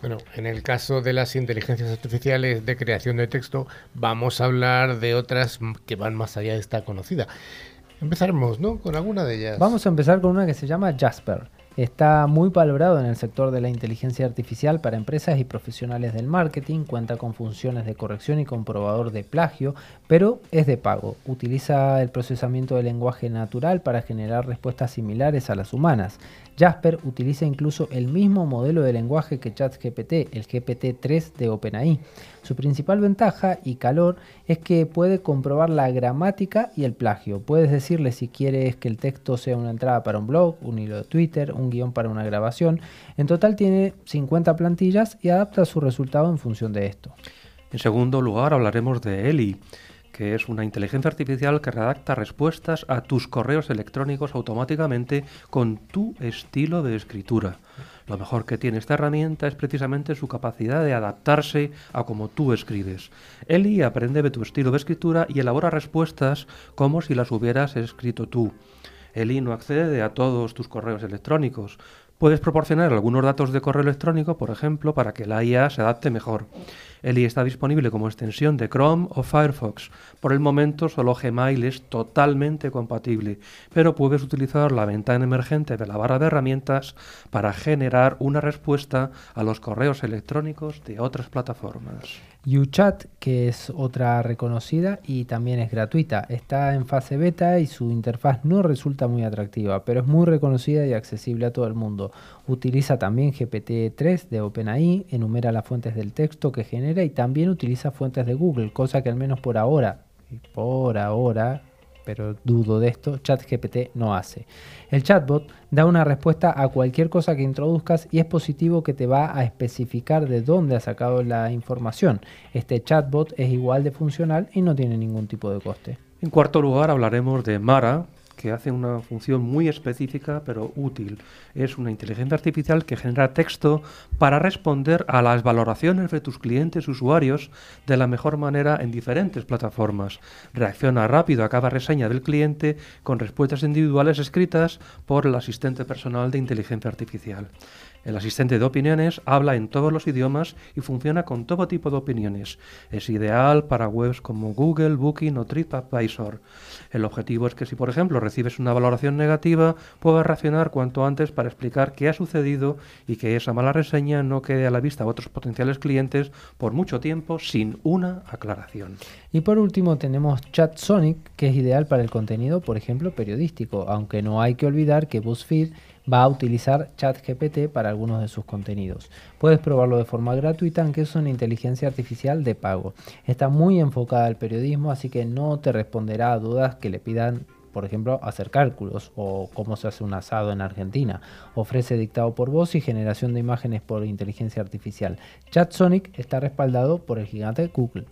Bueno, en el caso de las inteligencias artificiales de creación de texto, vamos a hablar de otras que van más allá de esta conocida. Empezaremos, ¿no? Con alguna de ellas. Vamos a empezar con una que se llama Jasper. Está muy valorado en el sector de la inteligencia artificial para empresas y profesionales del marketing, cuenta con funciones de corrección y comprobador de plagio, pero es de pago. Utiliza el procesamiento de lenguaje natural para generar respuestas similares a las humanas. Jasper utiliza incluso el mismo modelo de lenguaje que ChatGPT, el GPT-3 de OpenAI. Su principal ventaja y calor es que puede comprobar la gramática y el plagio. Puedes decirle si quieres que el texto sea una entrada para un blog, un hilo de Twitter, un guion para una grabación. En total tiene 50 plantillas y adapta su resultado en función de esto. En segundo lugar hablaremos de Eli que es una inteligencia artificial que redacta respuestas a tus correos electrónicos automáticamente con tu estilo de escritura. Lo mejor que tiene esta herramienta es precisamente su capacidad de adaptarse a como tú escribes. Eli aprende de tu estilo de escritura y elabora respuestas como si las hubieras escrito tú. Eli no accede a todos tus correos electrónicos. Puedes proporcionar algunos datos de correo electrónico, por ejemplo, para que la IA se adapte mejor. Eli está disponible como extensión de Chrome o Firefox. Por el momento solo Gmail es totalmente compatible, pero puedes utilizar la ventana emergente de la barra de herramientas para generar una respuesta a los correos electrónicos de otras plataformas. UChat, que es otra reconocida y también es gratuita. Está en fase beta y su interfaz no resulta muy atractiva, pero es muy reconocida y accesible a todo el mundo. Utiliza también GPT-3 de OpenAI, enumera las fuentes del texto que genera y también utiliza fuentes de Google, cosa que al menos por ahora, por ahora, pero dudo de esto, ChatGPT no hace. El chatbot da una respuesta a cualquier cosa que introduzcas y es positivo que te va a especificar de dónde ha sacado la información. Este chatbot es igual de funcional y no tiene ningún tipo de coste. En cuarto lugar hablaremos de Mara, que hace una función muy específica pero útil. Es una inteligencia artificial que genera texto para responder a las valoraciones de tus clientes usuarios de la mejor manera en diferentes plataformas. Reacciona rápido a cada reseña del cliente con respuestas individuales escritas por el asistente personal de inteligencia artificial. El asistente de opiniones habla en todos los idiomas y funciona con todo tipo de opiniones. Es ideal para webs como Google, Booking o TripAdvisor. El objetivo es que si, por ejemplo, recibes una valoración negativa, puedas reaccionar cuanto antes para explicar qué ha sucedido y que esa mala reseña no quede a la vista de otros potenciales clientes por mucho tiempo sin una aclaración. Y por último tenemos ChatSonic, que es ideal para el contenido, por ejemplo, periodístico, aunque no hay que olvidar que BuzzFeed va a utilizar ChatGPT para algunos de sus contenidos. Puedes probarlo de forma gratuita, aunque es una inteligencia artificial de pago. Está muy enfocada al periodismo, así que no te responderá a dudas que le pidan por ejemplo, hacer cálculos o cómo se hace un asado en Argentina. Ofrece dictado por voz y generación de imágenes por inteligencia artificial. ChatSonic está respaldado por el gigante Google.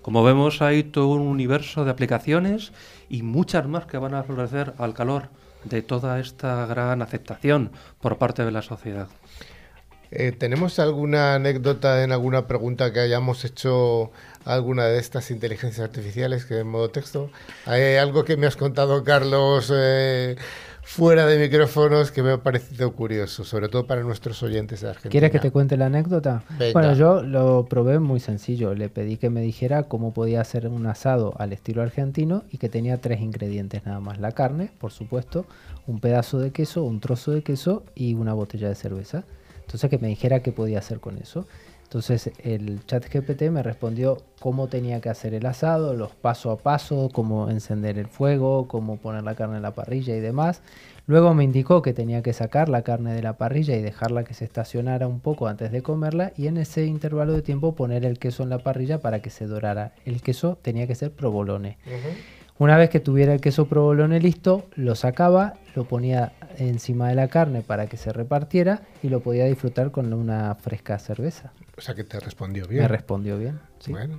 Como vemos, hay todo un universo de aplicaciones y muchas más que van a florecer al calor de toda esta gran aceptación por parte de la sociedad. Eh, ¿Tenemos alguna anécdota en alguna pregunta que hayamos hecho alguna de estas inteligencias artificiales que en modo texto? ¿Hay algo que me has contado, Carlos, eh, fuera de micrófonos que me ha parecido curioso, sobre todo para nuestros oyentes de Argentina. ¿Quieres que te cuente la anécdota? Bueno, yo lo probé muy sencillo. Le pedí que me dijera cómo podía hacer un asado al estilo argentino y que tenía tres ingredientes nada más. La carne, por supuesto, un pedazo de queso, un trozo de queso y una botella de cerveza. Entonces que me dijera qué podía hacer con eso. Entonces el chat GPT me respondió cómo tenía que hacer el asado, los paso a paso, cómo encender el fuego, cómo poner la carne en la parrilla y demás. Luego me indicó que tenía que sacar la carne de la parrilla y dejarla que se estacionara un poco antes de comerla y en ese intervalo de tiempo poner el queso en la parrilla para que se dorara. El queso tenía que ser provolone. Una vez que tuviera el queso provolone listo, lo sacaba, lo ponía encima de la carne para que se repartiera y lo podía disfrutar con una fresca cerveza. O sea que te respondió bien. Me respondió bien. Sí. Bueno,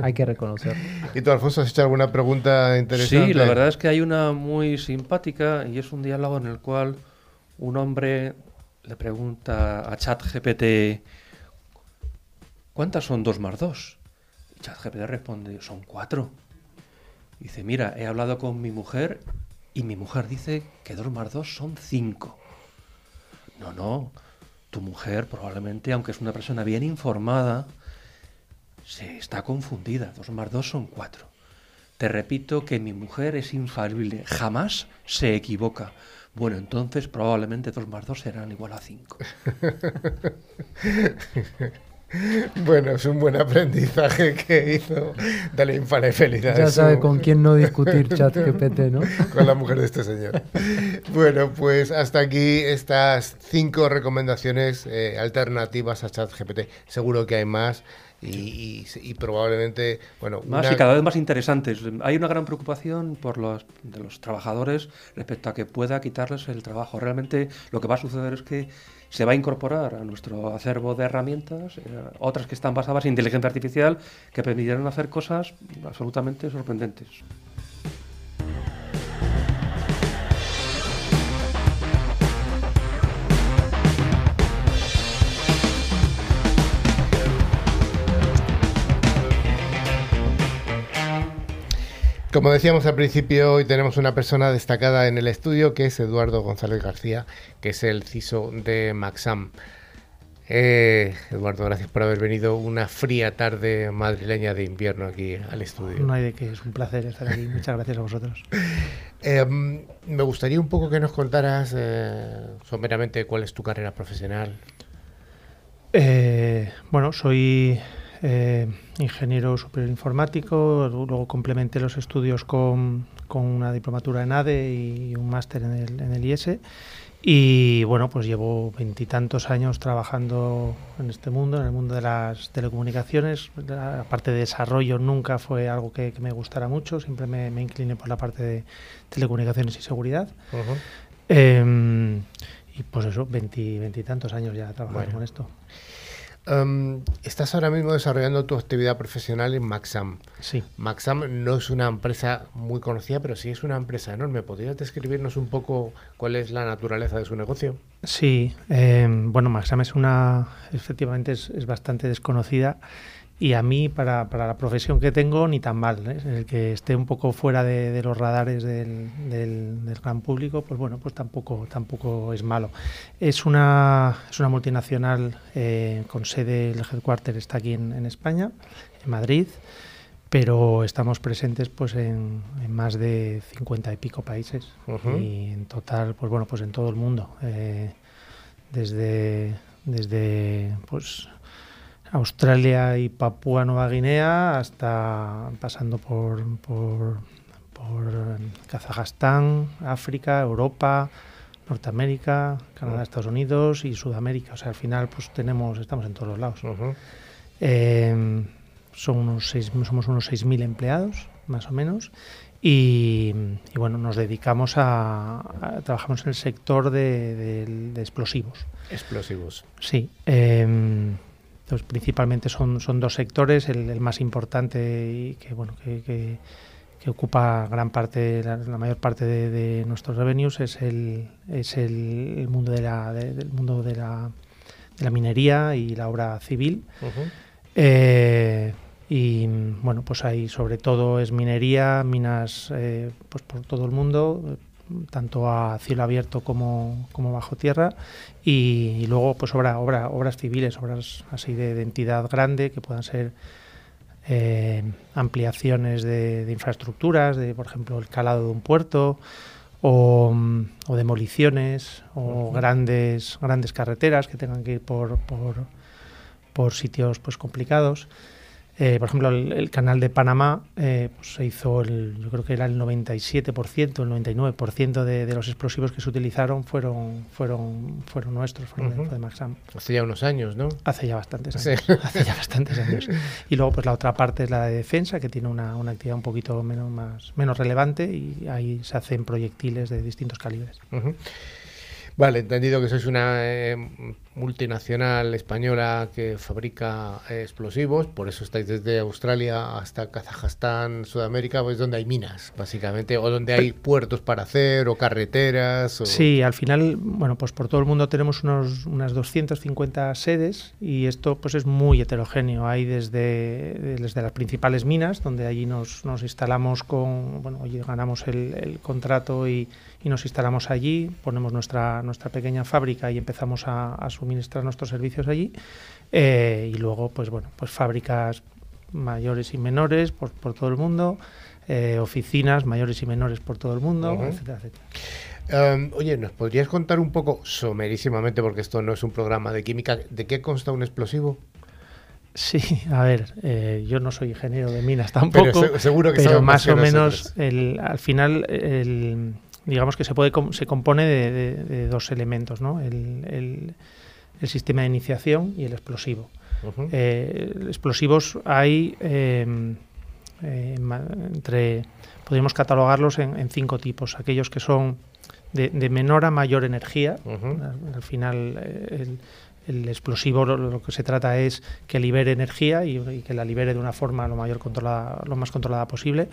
hay que reconocerlo. *laughs* ¿Y tú, Alfonso, has hecho alguna pregunta interesante? Sí, la verdad es que hay una muy simpática y es un diálogo en el cual un hombre le pregunta a ChatGPT ¿cuántas son dos más dos? Y ChatGPT responde, son cuatro. Dice, mira, he hablado con mi mujer y mi mujer dice que 2 más 2 son 5. No, no, tu mujer probablemente, aunque es una persona bien informada, se está confundida. 2 más 2 son 4. Te repito que mi mujer es infalible, jamás se equivoca. Bueno, entonces probablemente 2 más 2 serán igual a 5. *laughs* *laughs* Bueno, es un buen aprendizaje que hizo Dale Infale felicidades. Ya sabe con quién no discutir *laughs* ChatGPT, ¿no? Con la mujer de este señor. Bueno, pues hasta aquí estas cinco recomendaciones eh, alternativas a ChatGPT. Seguro que hay más y, probablemente, bueno... Más y cada vez más interesantes. Hay una gran preocupación por los, de los trabajadores respecto a que pueda quitarles el trabajo. Realmente lo que va a suceder es que se va a incorporar a nuestro acervo de herramientas, eh, otras que están basadas en inteligencia artificial, que permitirán hacer cosas absolutamente sorprendentes. Como decíamos al principio, hoy tenemos una persona destacada en el estudio que es Eduardo González García, que es el CISO de Maxam. Eh, Eduardo, gracias por haber venido una fría tarde madrileña de invierno aquí al estudio. No hay de qué, es un placer estar aquí. Muchas gracias a vosotros. *laughs* Em, me gustaría un poco que nos contaras eh, someramente cuál es tu carrera profesional. Eh, bueno, soy eh, ingeniero superior informático, luego complementé los estudios con, con una diplomatura en ADE y un máster en el, en el IS. Y bueno, pues llevo veintitantos años trabajando en este mundo, en el mundo de las telecomunicaciones. La parte de desarrollo nunca fue algo que, me gustara mucho, siempre me, incliné por la parte de telecomunicaciones y seguridad. Em, y pues eso, veintitantos años ya trabajando con esto. Em, estás ahora mismo desarrollando tu actividad profesional en Maxam. Sí. Maxam no es una empresa muy conocida, pero sí es una empresa enorme. ¿Podrías describirnos un poco cuál es la naturaleza de su negocio? Sí, em, bueno, Maxam es una, efectivamente es bastante desconocida y a mí, para, para, la profesión que tengo, ni tan mal. ¿eh? El que esté un poco fuera de, los radares del, del, gran público, pues bueno, pues tampoco, tampoco es malo. Es una, es una multinacional eh, con sede, el headquarter está aquí en, España, en Madrid, pero estamos presentes pues en, más de 50 y pico países y en total, pues bueno, pues en todo el mundo. Eh, desde, desde pues Australia y Papúa Nueva Guinea, hasta pasando por, por, Kazajstán, África, Europa, Norteamérica, Canadá, Estados Unidos y Sudamérica. O sea, al final pues tenemos, estamos en todos los lados. Eh, son unos seis, somos unos 6.000 empleados, más o menos, y, bueno, nos dedicamos a, trabajamos en el sector de, explosivos. Explosivos. Sí. Eh, principalmente son, son dos sectores, el, más importante y que, bueno, que, que, ocupa gran parte, la, mayor parte de, nuestros revenues es el, es el, mundo de la, del mundo de la, de la minería y la obra civil. Eh, y bueno, pues ahí sobre todo es minería, minas eh, pues por todo el mundo, tanto a cielo abierto como, bajo tierra y, luego pues obra, obra, obras civiles, obras así de, entidad grande que puedan ser eh, ampliaciones de, infraestructuras, de por ejemplo el calado de un puerto o, demoliciones o grandes, grandes carreteras que tengan que ir por, por, por sitios pues complicados. Eh, por ejemplo, el, canal de Panamá eh, pues se hizo, el, yo creo que era el 97%, el 99% de, de, los explosivos que se utilizaron fueron fueron fueron nuestros, fueron de, Maxam. Hace ya unos años, ¿no? Hace ya bastantes años. Hace ya bastantes años. Y luego, pues la otra parte es la de defensa, que tiene una, una actividad un poquito menos, más, menos relevante y ahí se hacen proyectiles de distintos calibres. Vale, entendido que sois una eh, multinacional española que fabrica eh, explosivos, por eso estáis desde Australia hasta Kazajstán, Sudamérica, pues donde hay minas, básicamente, o donde hay puertos para hacer, o carreteras. Sí, al final, bueno, pues por todo el mundo tenemos unos, unas 250 sedes y esto pues es muy heterogéneo. Hay desde, desde las principales minas, donde allí nos, nos instalamos con, bueno, allí ganamos el, el contrato y y nos instalamos allí, ponemos nuestra, nuestra pequeña fábrica y empezamos a, suministrar nuestros servicios allí. Eh, y luego, pues bueno, pues fábricas mayores y menores por, por todo el mundo, eh, oficinas mayores y menores por todo el mundo, etcétera, etcétera. Em, oye, ¿nos podrías contar un poco, somerísimamente, porque esto no es un programa de química, de qué consta un explosivo? Sí, a ver, eh, yo no soy ingeniero de minas tampoco, pero, seguro que pero más o menos el, al final el, digamos que se, puede, se compone de, dos elementos, ¿no? El, el, sistema de iniciación y el explosivo. explosivos hay entre, podríamos catalogarlos en, cinco tipos. Aquellos que son de, menor a mayor energía. al, final, el, el explosivo lo, que se trata es que libere energía y, que la libere de una forma lo mayor controlada, lo más controlada posible.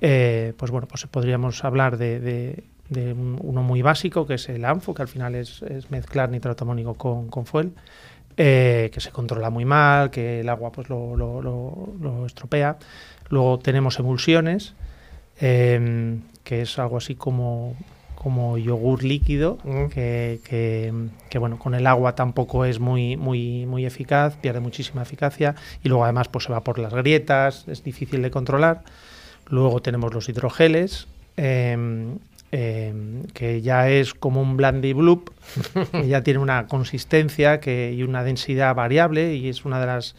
Eh, pues bueno, pues podríamos hablar de, uno muy básico que es el ANFO, que al final es, mezclar nitrato amónico con, con fuel. Eh, que se controla muy mal, que el agua pues lo, lo estropea. Luego tenemos emulsiones, eh, que es algo así como como yogur líquido, que, que, bueno, con el agua tampoco es muy, muy, muy eficaz, pierde muchísima eficacia y luego además pues se va por las grietas, es difícil de controlar. Luego tenemos los hidrogeles, em, em, que ya es como un blandy bloop, que ya tiene una consistencia que, y una densidad variable y es una de las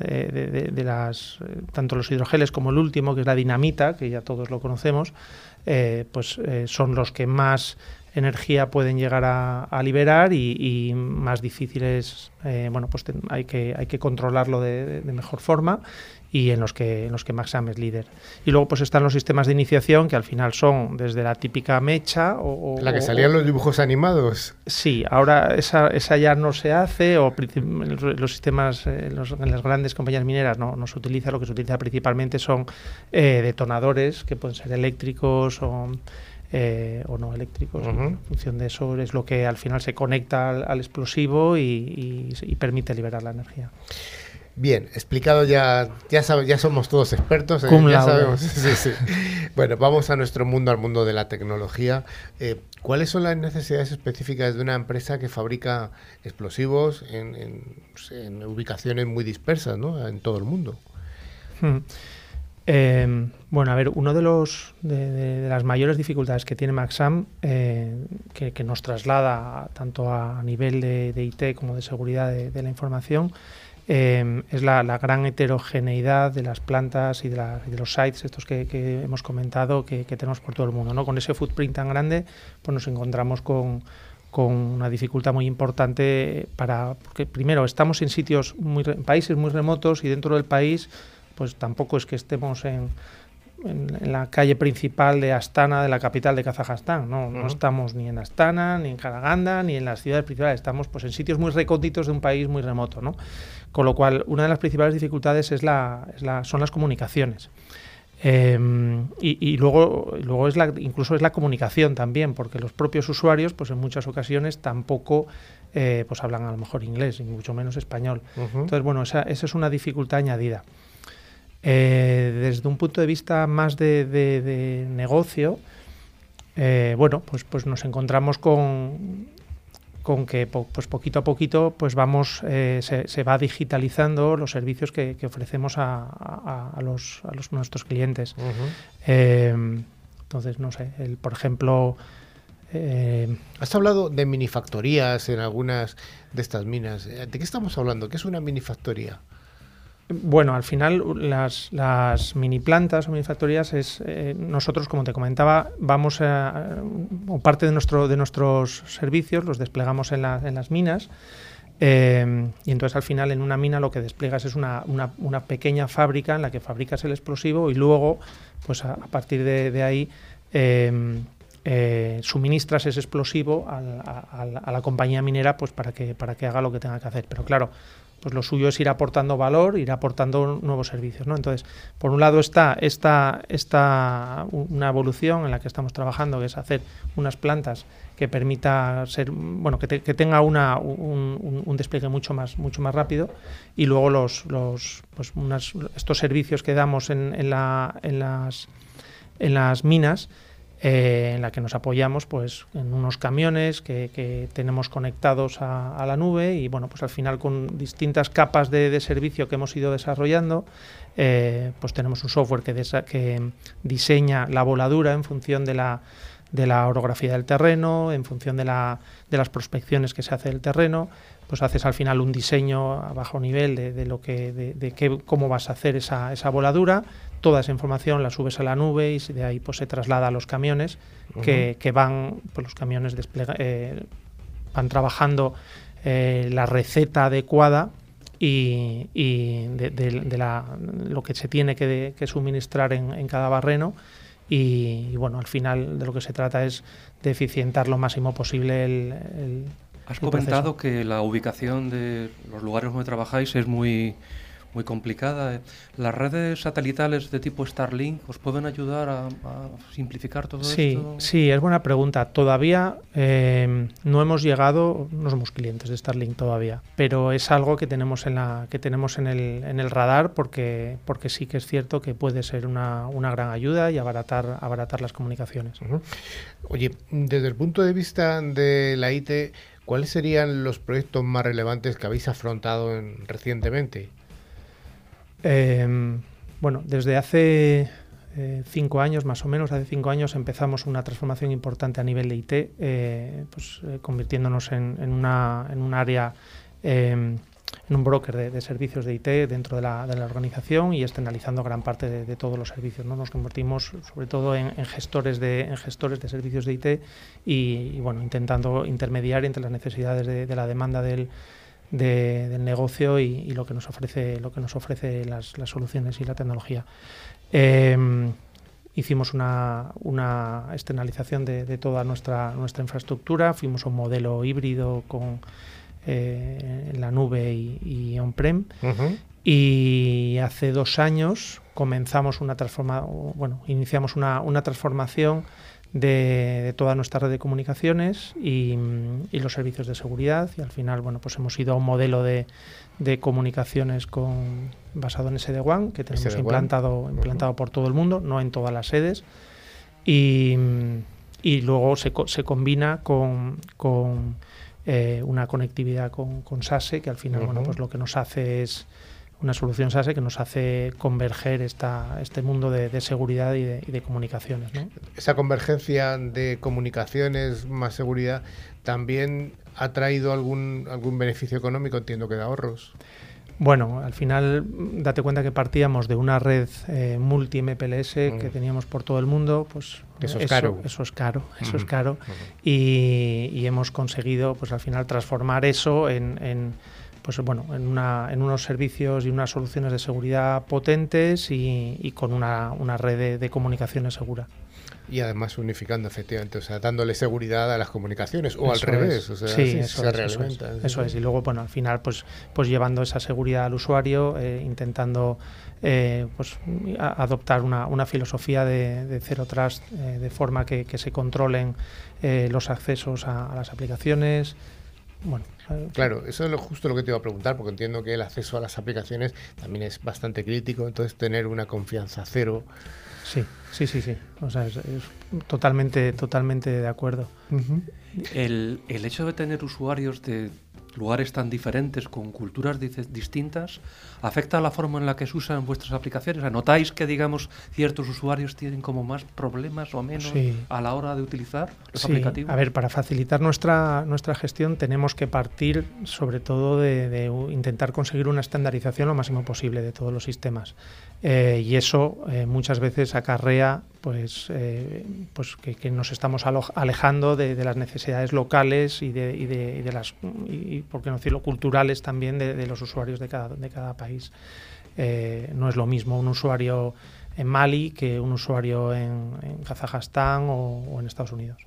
eh, de, las eh, tanto los hidrogeles como el último que es la dinamita que ya todos lo conocemos eh, pues son los que más energía pueden llegar a, liberar y, más difíciles, eh, bueno, pues hay, que, hay que controlarlo de, mejor forma y en los que en los que Maxam es líder. Y luego pues están los sistemas de iniciación que al final son desde la típica mecha o... la que salían los dibujos animados. Sí, ahora esa, esa ya no se hace o los, sistemas en las grandes compañías mineras no, no, se utiliza, lo que se utiliza principalmente son detonadores que pueden ser eléctricos o eh, o no eléctricos. En función de eso es lo que al final se conecta al, explosivo y, permite liberar la energía. Bien, explicado ya, ya, ya somos todos expertos, eh, ya sabemos. *laughs* Bueno, vamos a nuestro mundo, al mundo de la tecnología. Eh, ¿Cuáles son las necesidades específicas de una empresa que fabrica explosivos en, ubicaciones muy dispersas, ¿no? en todo el mundo? Eh, bueno, a ver, uno de los de, las mayores dificultades que tiene Maxam, eh, que, nos traslada tanto a nivel de, IT como de seguridad de, la información, eh, es la, gran heterogeneidad de las plantas y de, los sites, estos que, hemos comentado, que, tenemos por todo el mundo. ¿no? Con ese footprint tan grande, pues nos encontramos con, una dificultad muy importante para porque primero estamos en sitios muy en países muy remotos y dentro del país pues tampoco es que estemos en, en, la calle principal de Astana, de la capital de Kazajstán. No, no estamos ni en Astana, ni en Karaganda, ni en las ciudades principales. Estamos pues, en sitios muy recónditos de un país muy remoto. ¿no? Con lo cual, una de las principales dificultades es la, es la, son las comunicaciones. Em, y, luego, luego es la, incluso es la comunicación también, porque los propios usuarios, pues en muchas ocasiones tampoco eh, pues hablan a lo mejor inglés, y mucho menos español. Entonces, bueno, esa, esa es una dificultad añadida. Eh, desde un punto de vista más de, negocio, eh, bueno, pues, pues nos encontramos con, con que pues poquito a poquito pues vamos eh, se, va digitalizando los servicios que, ofrecemos a, los, a los nuestros clientes. entonces, no sé, el, por ejemplo... Has hablado de minifactorías en algunas de estas minas. ¿De qué estamos hablando? ¿Qué es una minifactoría? Bueno, al final las, las mini plantas o mini factorías es eh, nosotros, como te comentaba, vamos a, o parte de nuestro de nuestros servicios los desplegamos en, en las minas. Eh, y entonces al final en una mina lo que despliegas es una, una, pequeña fábrica en la que fabricas el explosivo y luego, pues a, partir de, ahí, eh, suministras ese explosivo a, a, la compañía minera pues para que, para que haga lo que tenga que hacer. Pero claro, pues lo suyo es ir aportando valor, ir aportando nuevos servicios. ¿no? Entonces, por un lado está esta, esta, una evolución en la que estamos trabajando, que es hacer unas plantas que permita ser, bueno, que, tenga una, un, despliegue mucho más, mucho más rápido, y luego los, los pues estos servicios que damos en, en, la, en, las, en las minas eh, en la que nos apoyamos pues en unos camiones que, tenemos conectados a, la nube y bueno pues al final con distintas capas de, servicio que hemos ido desarrollando eh, pues tenemos un software que, diseña la voladura en función de la de la orografía del terreno, en función de, la, de las prospecciones que se hace del terreno, pues haces al final un diseño a bajo nivel de, de lo que, de, de qué, cómo vas a hacer esa, esa voladura, toda esa información la subes a la nube y de ahí pues se traslada a los camiones que, van, pues los camiones eh, van trabajando eh, la receta adecuada y, de, la, lo que se tiene que, suministrar en, cada barreno. Y, bueno, al final de lo que se trata es de eficientar lo máximo posible el... Has comentado que la ubicación de los lugares donde trabajáis es muy muy complicada. ¿Las redes satelitales de tipo Starlink os pueden ayudar a, simplificar todo sí, esto? Sí, es buena pregunta. Todavía eh, no hemos llegado, no somos clientes de Starlink todavía, pero es algo que tenemos en, la, que tenemos en, el, en el radar porque, porque sí que es cierto que puede ser una, una gran ayuda y abaratar, abaratar las comunicaciones. Oye, desde el punto de vista de la IT, ¿cuáles serían los proyectos más relevantes que habéis afrontado recientemente? Em, bueno, desde hace eh, cinco años, más o menos, hace cinco años empezamos una transformación importante a nivel de IT, eh, pues, eh, convirtiéndonos en, una, en un área, em, en un broker de, servicios de IT dentro de la, de la, organización y externalizando gran parte de, todos los servicios. ¿no? Nos convertimos sobre todo en, gestores, de, gestores de servicios de IT y, y, bueno, intentando intermediar entre las necesidades de la demanda del del negocio y, lo que nos ofrece, lo que nos ofrece las, soluciones y la tecnología. Em, hicimos una, una externalización de, toda nuestra, nuestra infraestructura, fuimos un modelo híbrido con eh, en la nube y, on-prem. Y hace dos años comenzamos una transforma, bueno, iniciamos una, una transformación de, toda nuestra red de comunicaciones y, los servicios de seguridad. Y al final bueno pues hemos ido a un modelo de, comunicaciones con basado en SD-WAN que tenemos implantado implantado por todo el mundo no en todas las sedes. Y, luego se, se combina con, eh, una conectividad con, con, SASE que al final bueno pues lo que nos hace es una solución SASE que nos hace converger esta, este mundo de, seguridad y de, comunicaciones. Esa convergencia de comunicaciones más seguridad también ha traído algún, algún beneficio económico, entiendo que de ahorros. Bueno, al final date cuenta que partíamos de una red eh, multi-MPLS que mm. teníamos por todo el mundo, pues eso es caro. Eso es caro, eso es caro. y, hemos conseguido, pues al final, transformar eso en pues bueno, en, una, en unos servicios y unas soluciones de seguridad potentes y, con una, una red de, comunicaciones segura. Y además unificando efectivamente, o sea, dándole seguridad a las comunicaciones o al revés, o sea, sí, eso, es, eso, es, Y luego, bueno, al final, pues, pues llevando esa seguridad al usuario, eh, intentando eh, pues, adoptar una, una filosofía de, de cero trust, eh, de forma que, que se controlen los accesos a, a las aplicaciones. Bueno, Claro, eso es lo, justo lo que te iba a preguntar, porque entiendo que el acceso a las aplicaciones también es bastante crítico, entonces tener una confianza cero. Sí, sí, sí, sí. O sea, es, totalmente, totalmente de acuerdo. el, el hecho de tener usuarios de lugares tan diferentes, con culturas distintas, afecta a la forma en la que se usan vuestras aplicaciones? ¿Notáis que, digamos, ciertos usuarios tienen como más problemas o menos a la hora de utilizar los aplicativos? A ver, para facilitar nuestra, nuestra gestión tenemos que partir sobre todo de, intentar conseguir una estandarización lo máximo posible de todos los sistemas. Eh, y eso eh, muchas veces acarrea pues, eh, pues que, nos estamos alejando de, las necesidades locales y de, y de, las, y, por qué no decirlo, culturales también de, los usuarios de cada, de cada país. Eh, no es lo mismo un usuario en Mali que un usuario en, Kazajstán o, en Estados Unidos.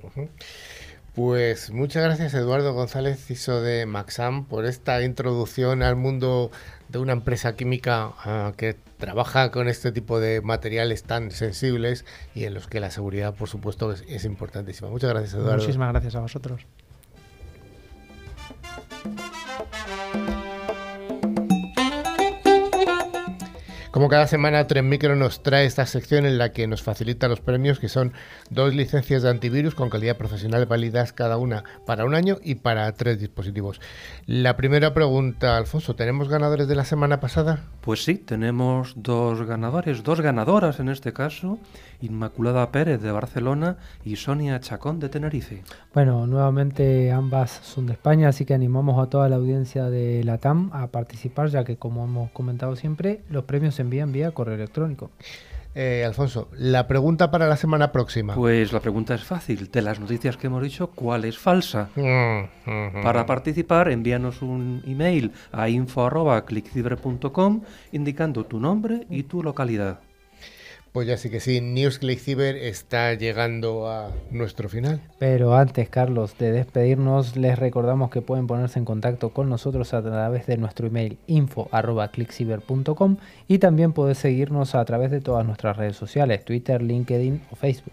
Pues muchas gracias Eduardo González Ciso de Maxam por esta introducción al mundo de una empresa química ah, que trabaja con este tipo de materiales tan sensibles y en los que la seguridad, por supuesto, es, es importantísima. Muchas gracias Eduardo. Muchísimas gracias a vosotros. Como cada semana, Tren Micro nos trae esta sección en la que nos facilita los premios, que son dos licencias de antivirus con calidad profesional válidas cada una para un año y para tres dispositivos. La primera pregunta, Alfonso, ¿tenemos ganadores de la semana pasada? Pues sí, tenemos dos ganadores, dos ganadoras en este caso, Inmaculada Pérez de Barcelona y Sonia Chacón de Tenerife. Bueno, nuevamente ambas son de España, así que animamos a toda la audiencia de la TAM a participar, ya que como hemos comentado siempre, los premios se envían vía correo electrónico. Eh, Alfonso, la pregunta para la semana próxima. Pues la pregunta es fácil. De las noticias que hemos dicho, ¿cuál es falsa? Mm, mm, mm. Para participar, envíanos un email a info.clickciber.com indicando tu nombre y tu localidad. Pues ya sí que sí, News Click Cyber está llegando a nuestro final. Pero antes, Carlos, de despedirnos, les recordamos que pueden ponerse en contacto con nosotros a través de nuestro email info.clickciber.com y también pueden seguirnos a través de todas nuestras redes sociales, Twitter, LinkedIn o Facebook.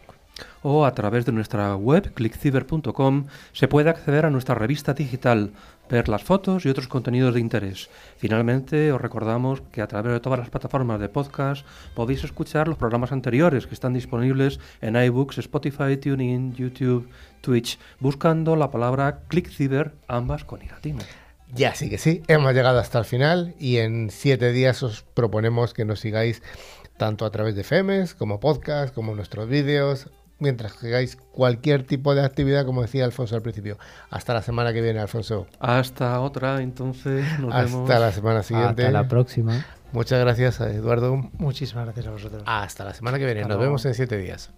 O a través de nuestra web clickciber.com se puede acceder a nuestra revista digital, ver las fotos y otros contenidos de interés. Finalmente, os recordamos que a través de todas las plataformas de podcast podéis escuchar los programas anteriores que están disponibles en iBooks, Spotify, TuneIn, YouTube, Twitch, buscando la palabra ClickCiber, ambas con i latina. Ya sí que sí, hemos llegado hasta el final y en siete días os proponemos que nos sigáis tanto a través de FEMES como podcast, como nuestros vídeos, mientras que hagáis cualquier tipo de actividad, como decía Alfonso al principio. Hasta la semana que viene, Alfonso. Hasta otra, entonces nos vemos. Hasta la semana siguiente. Hasta la próxima. Muchas gracias a Eduardo. Muchísimas gracias a vosotros. Hasta la semana que viene. Hasta Nos luego. vemos en siete días.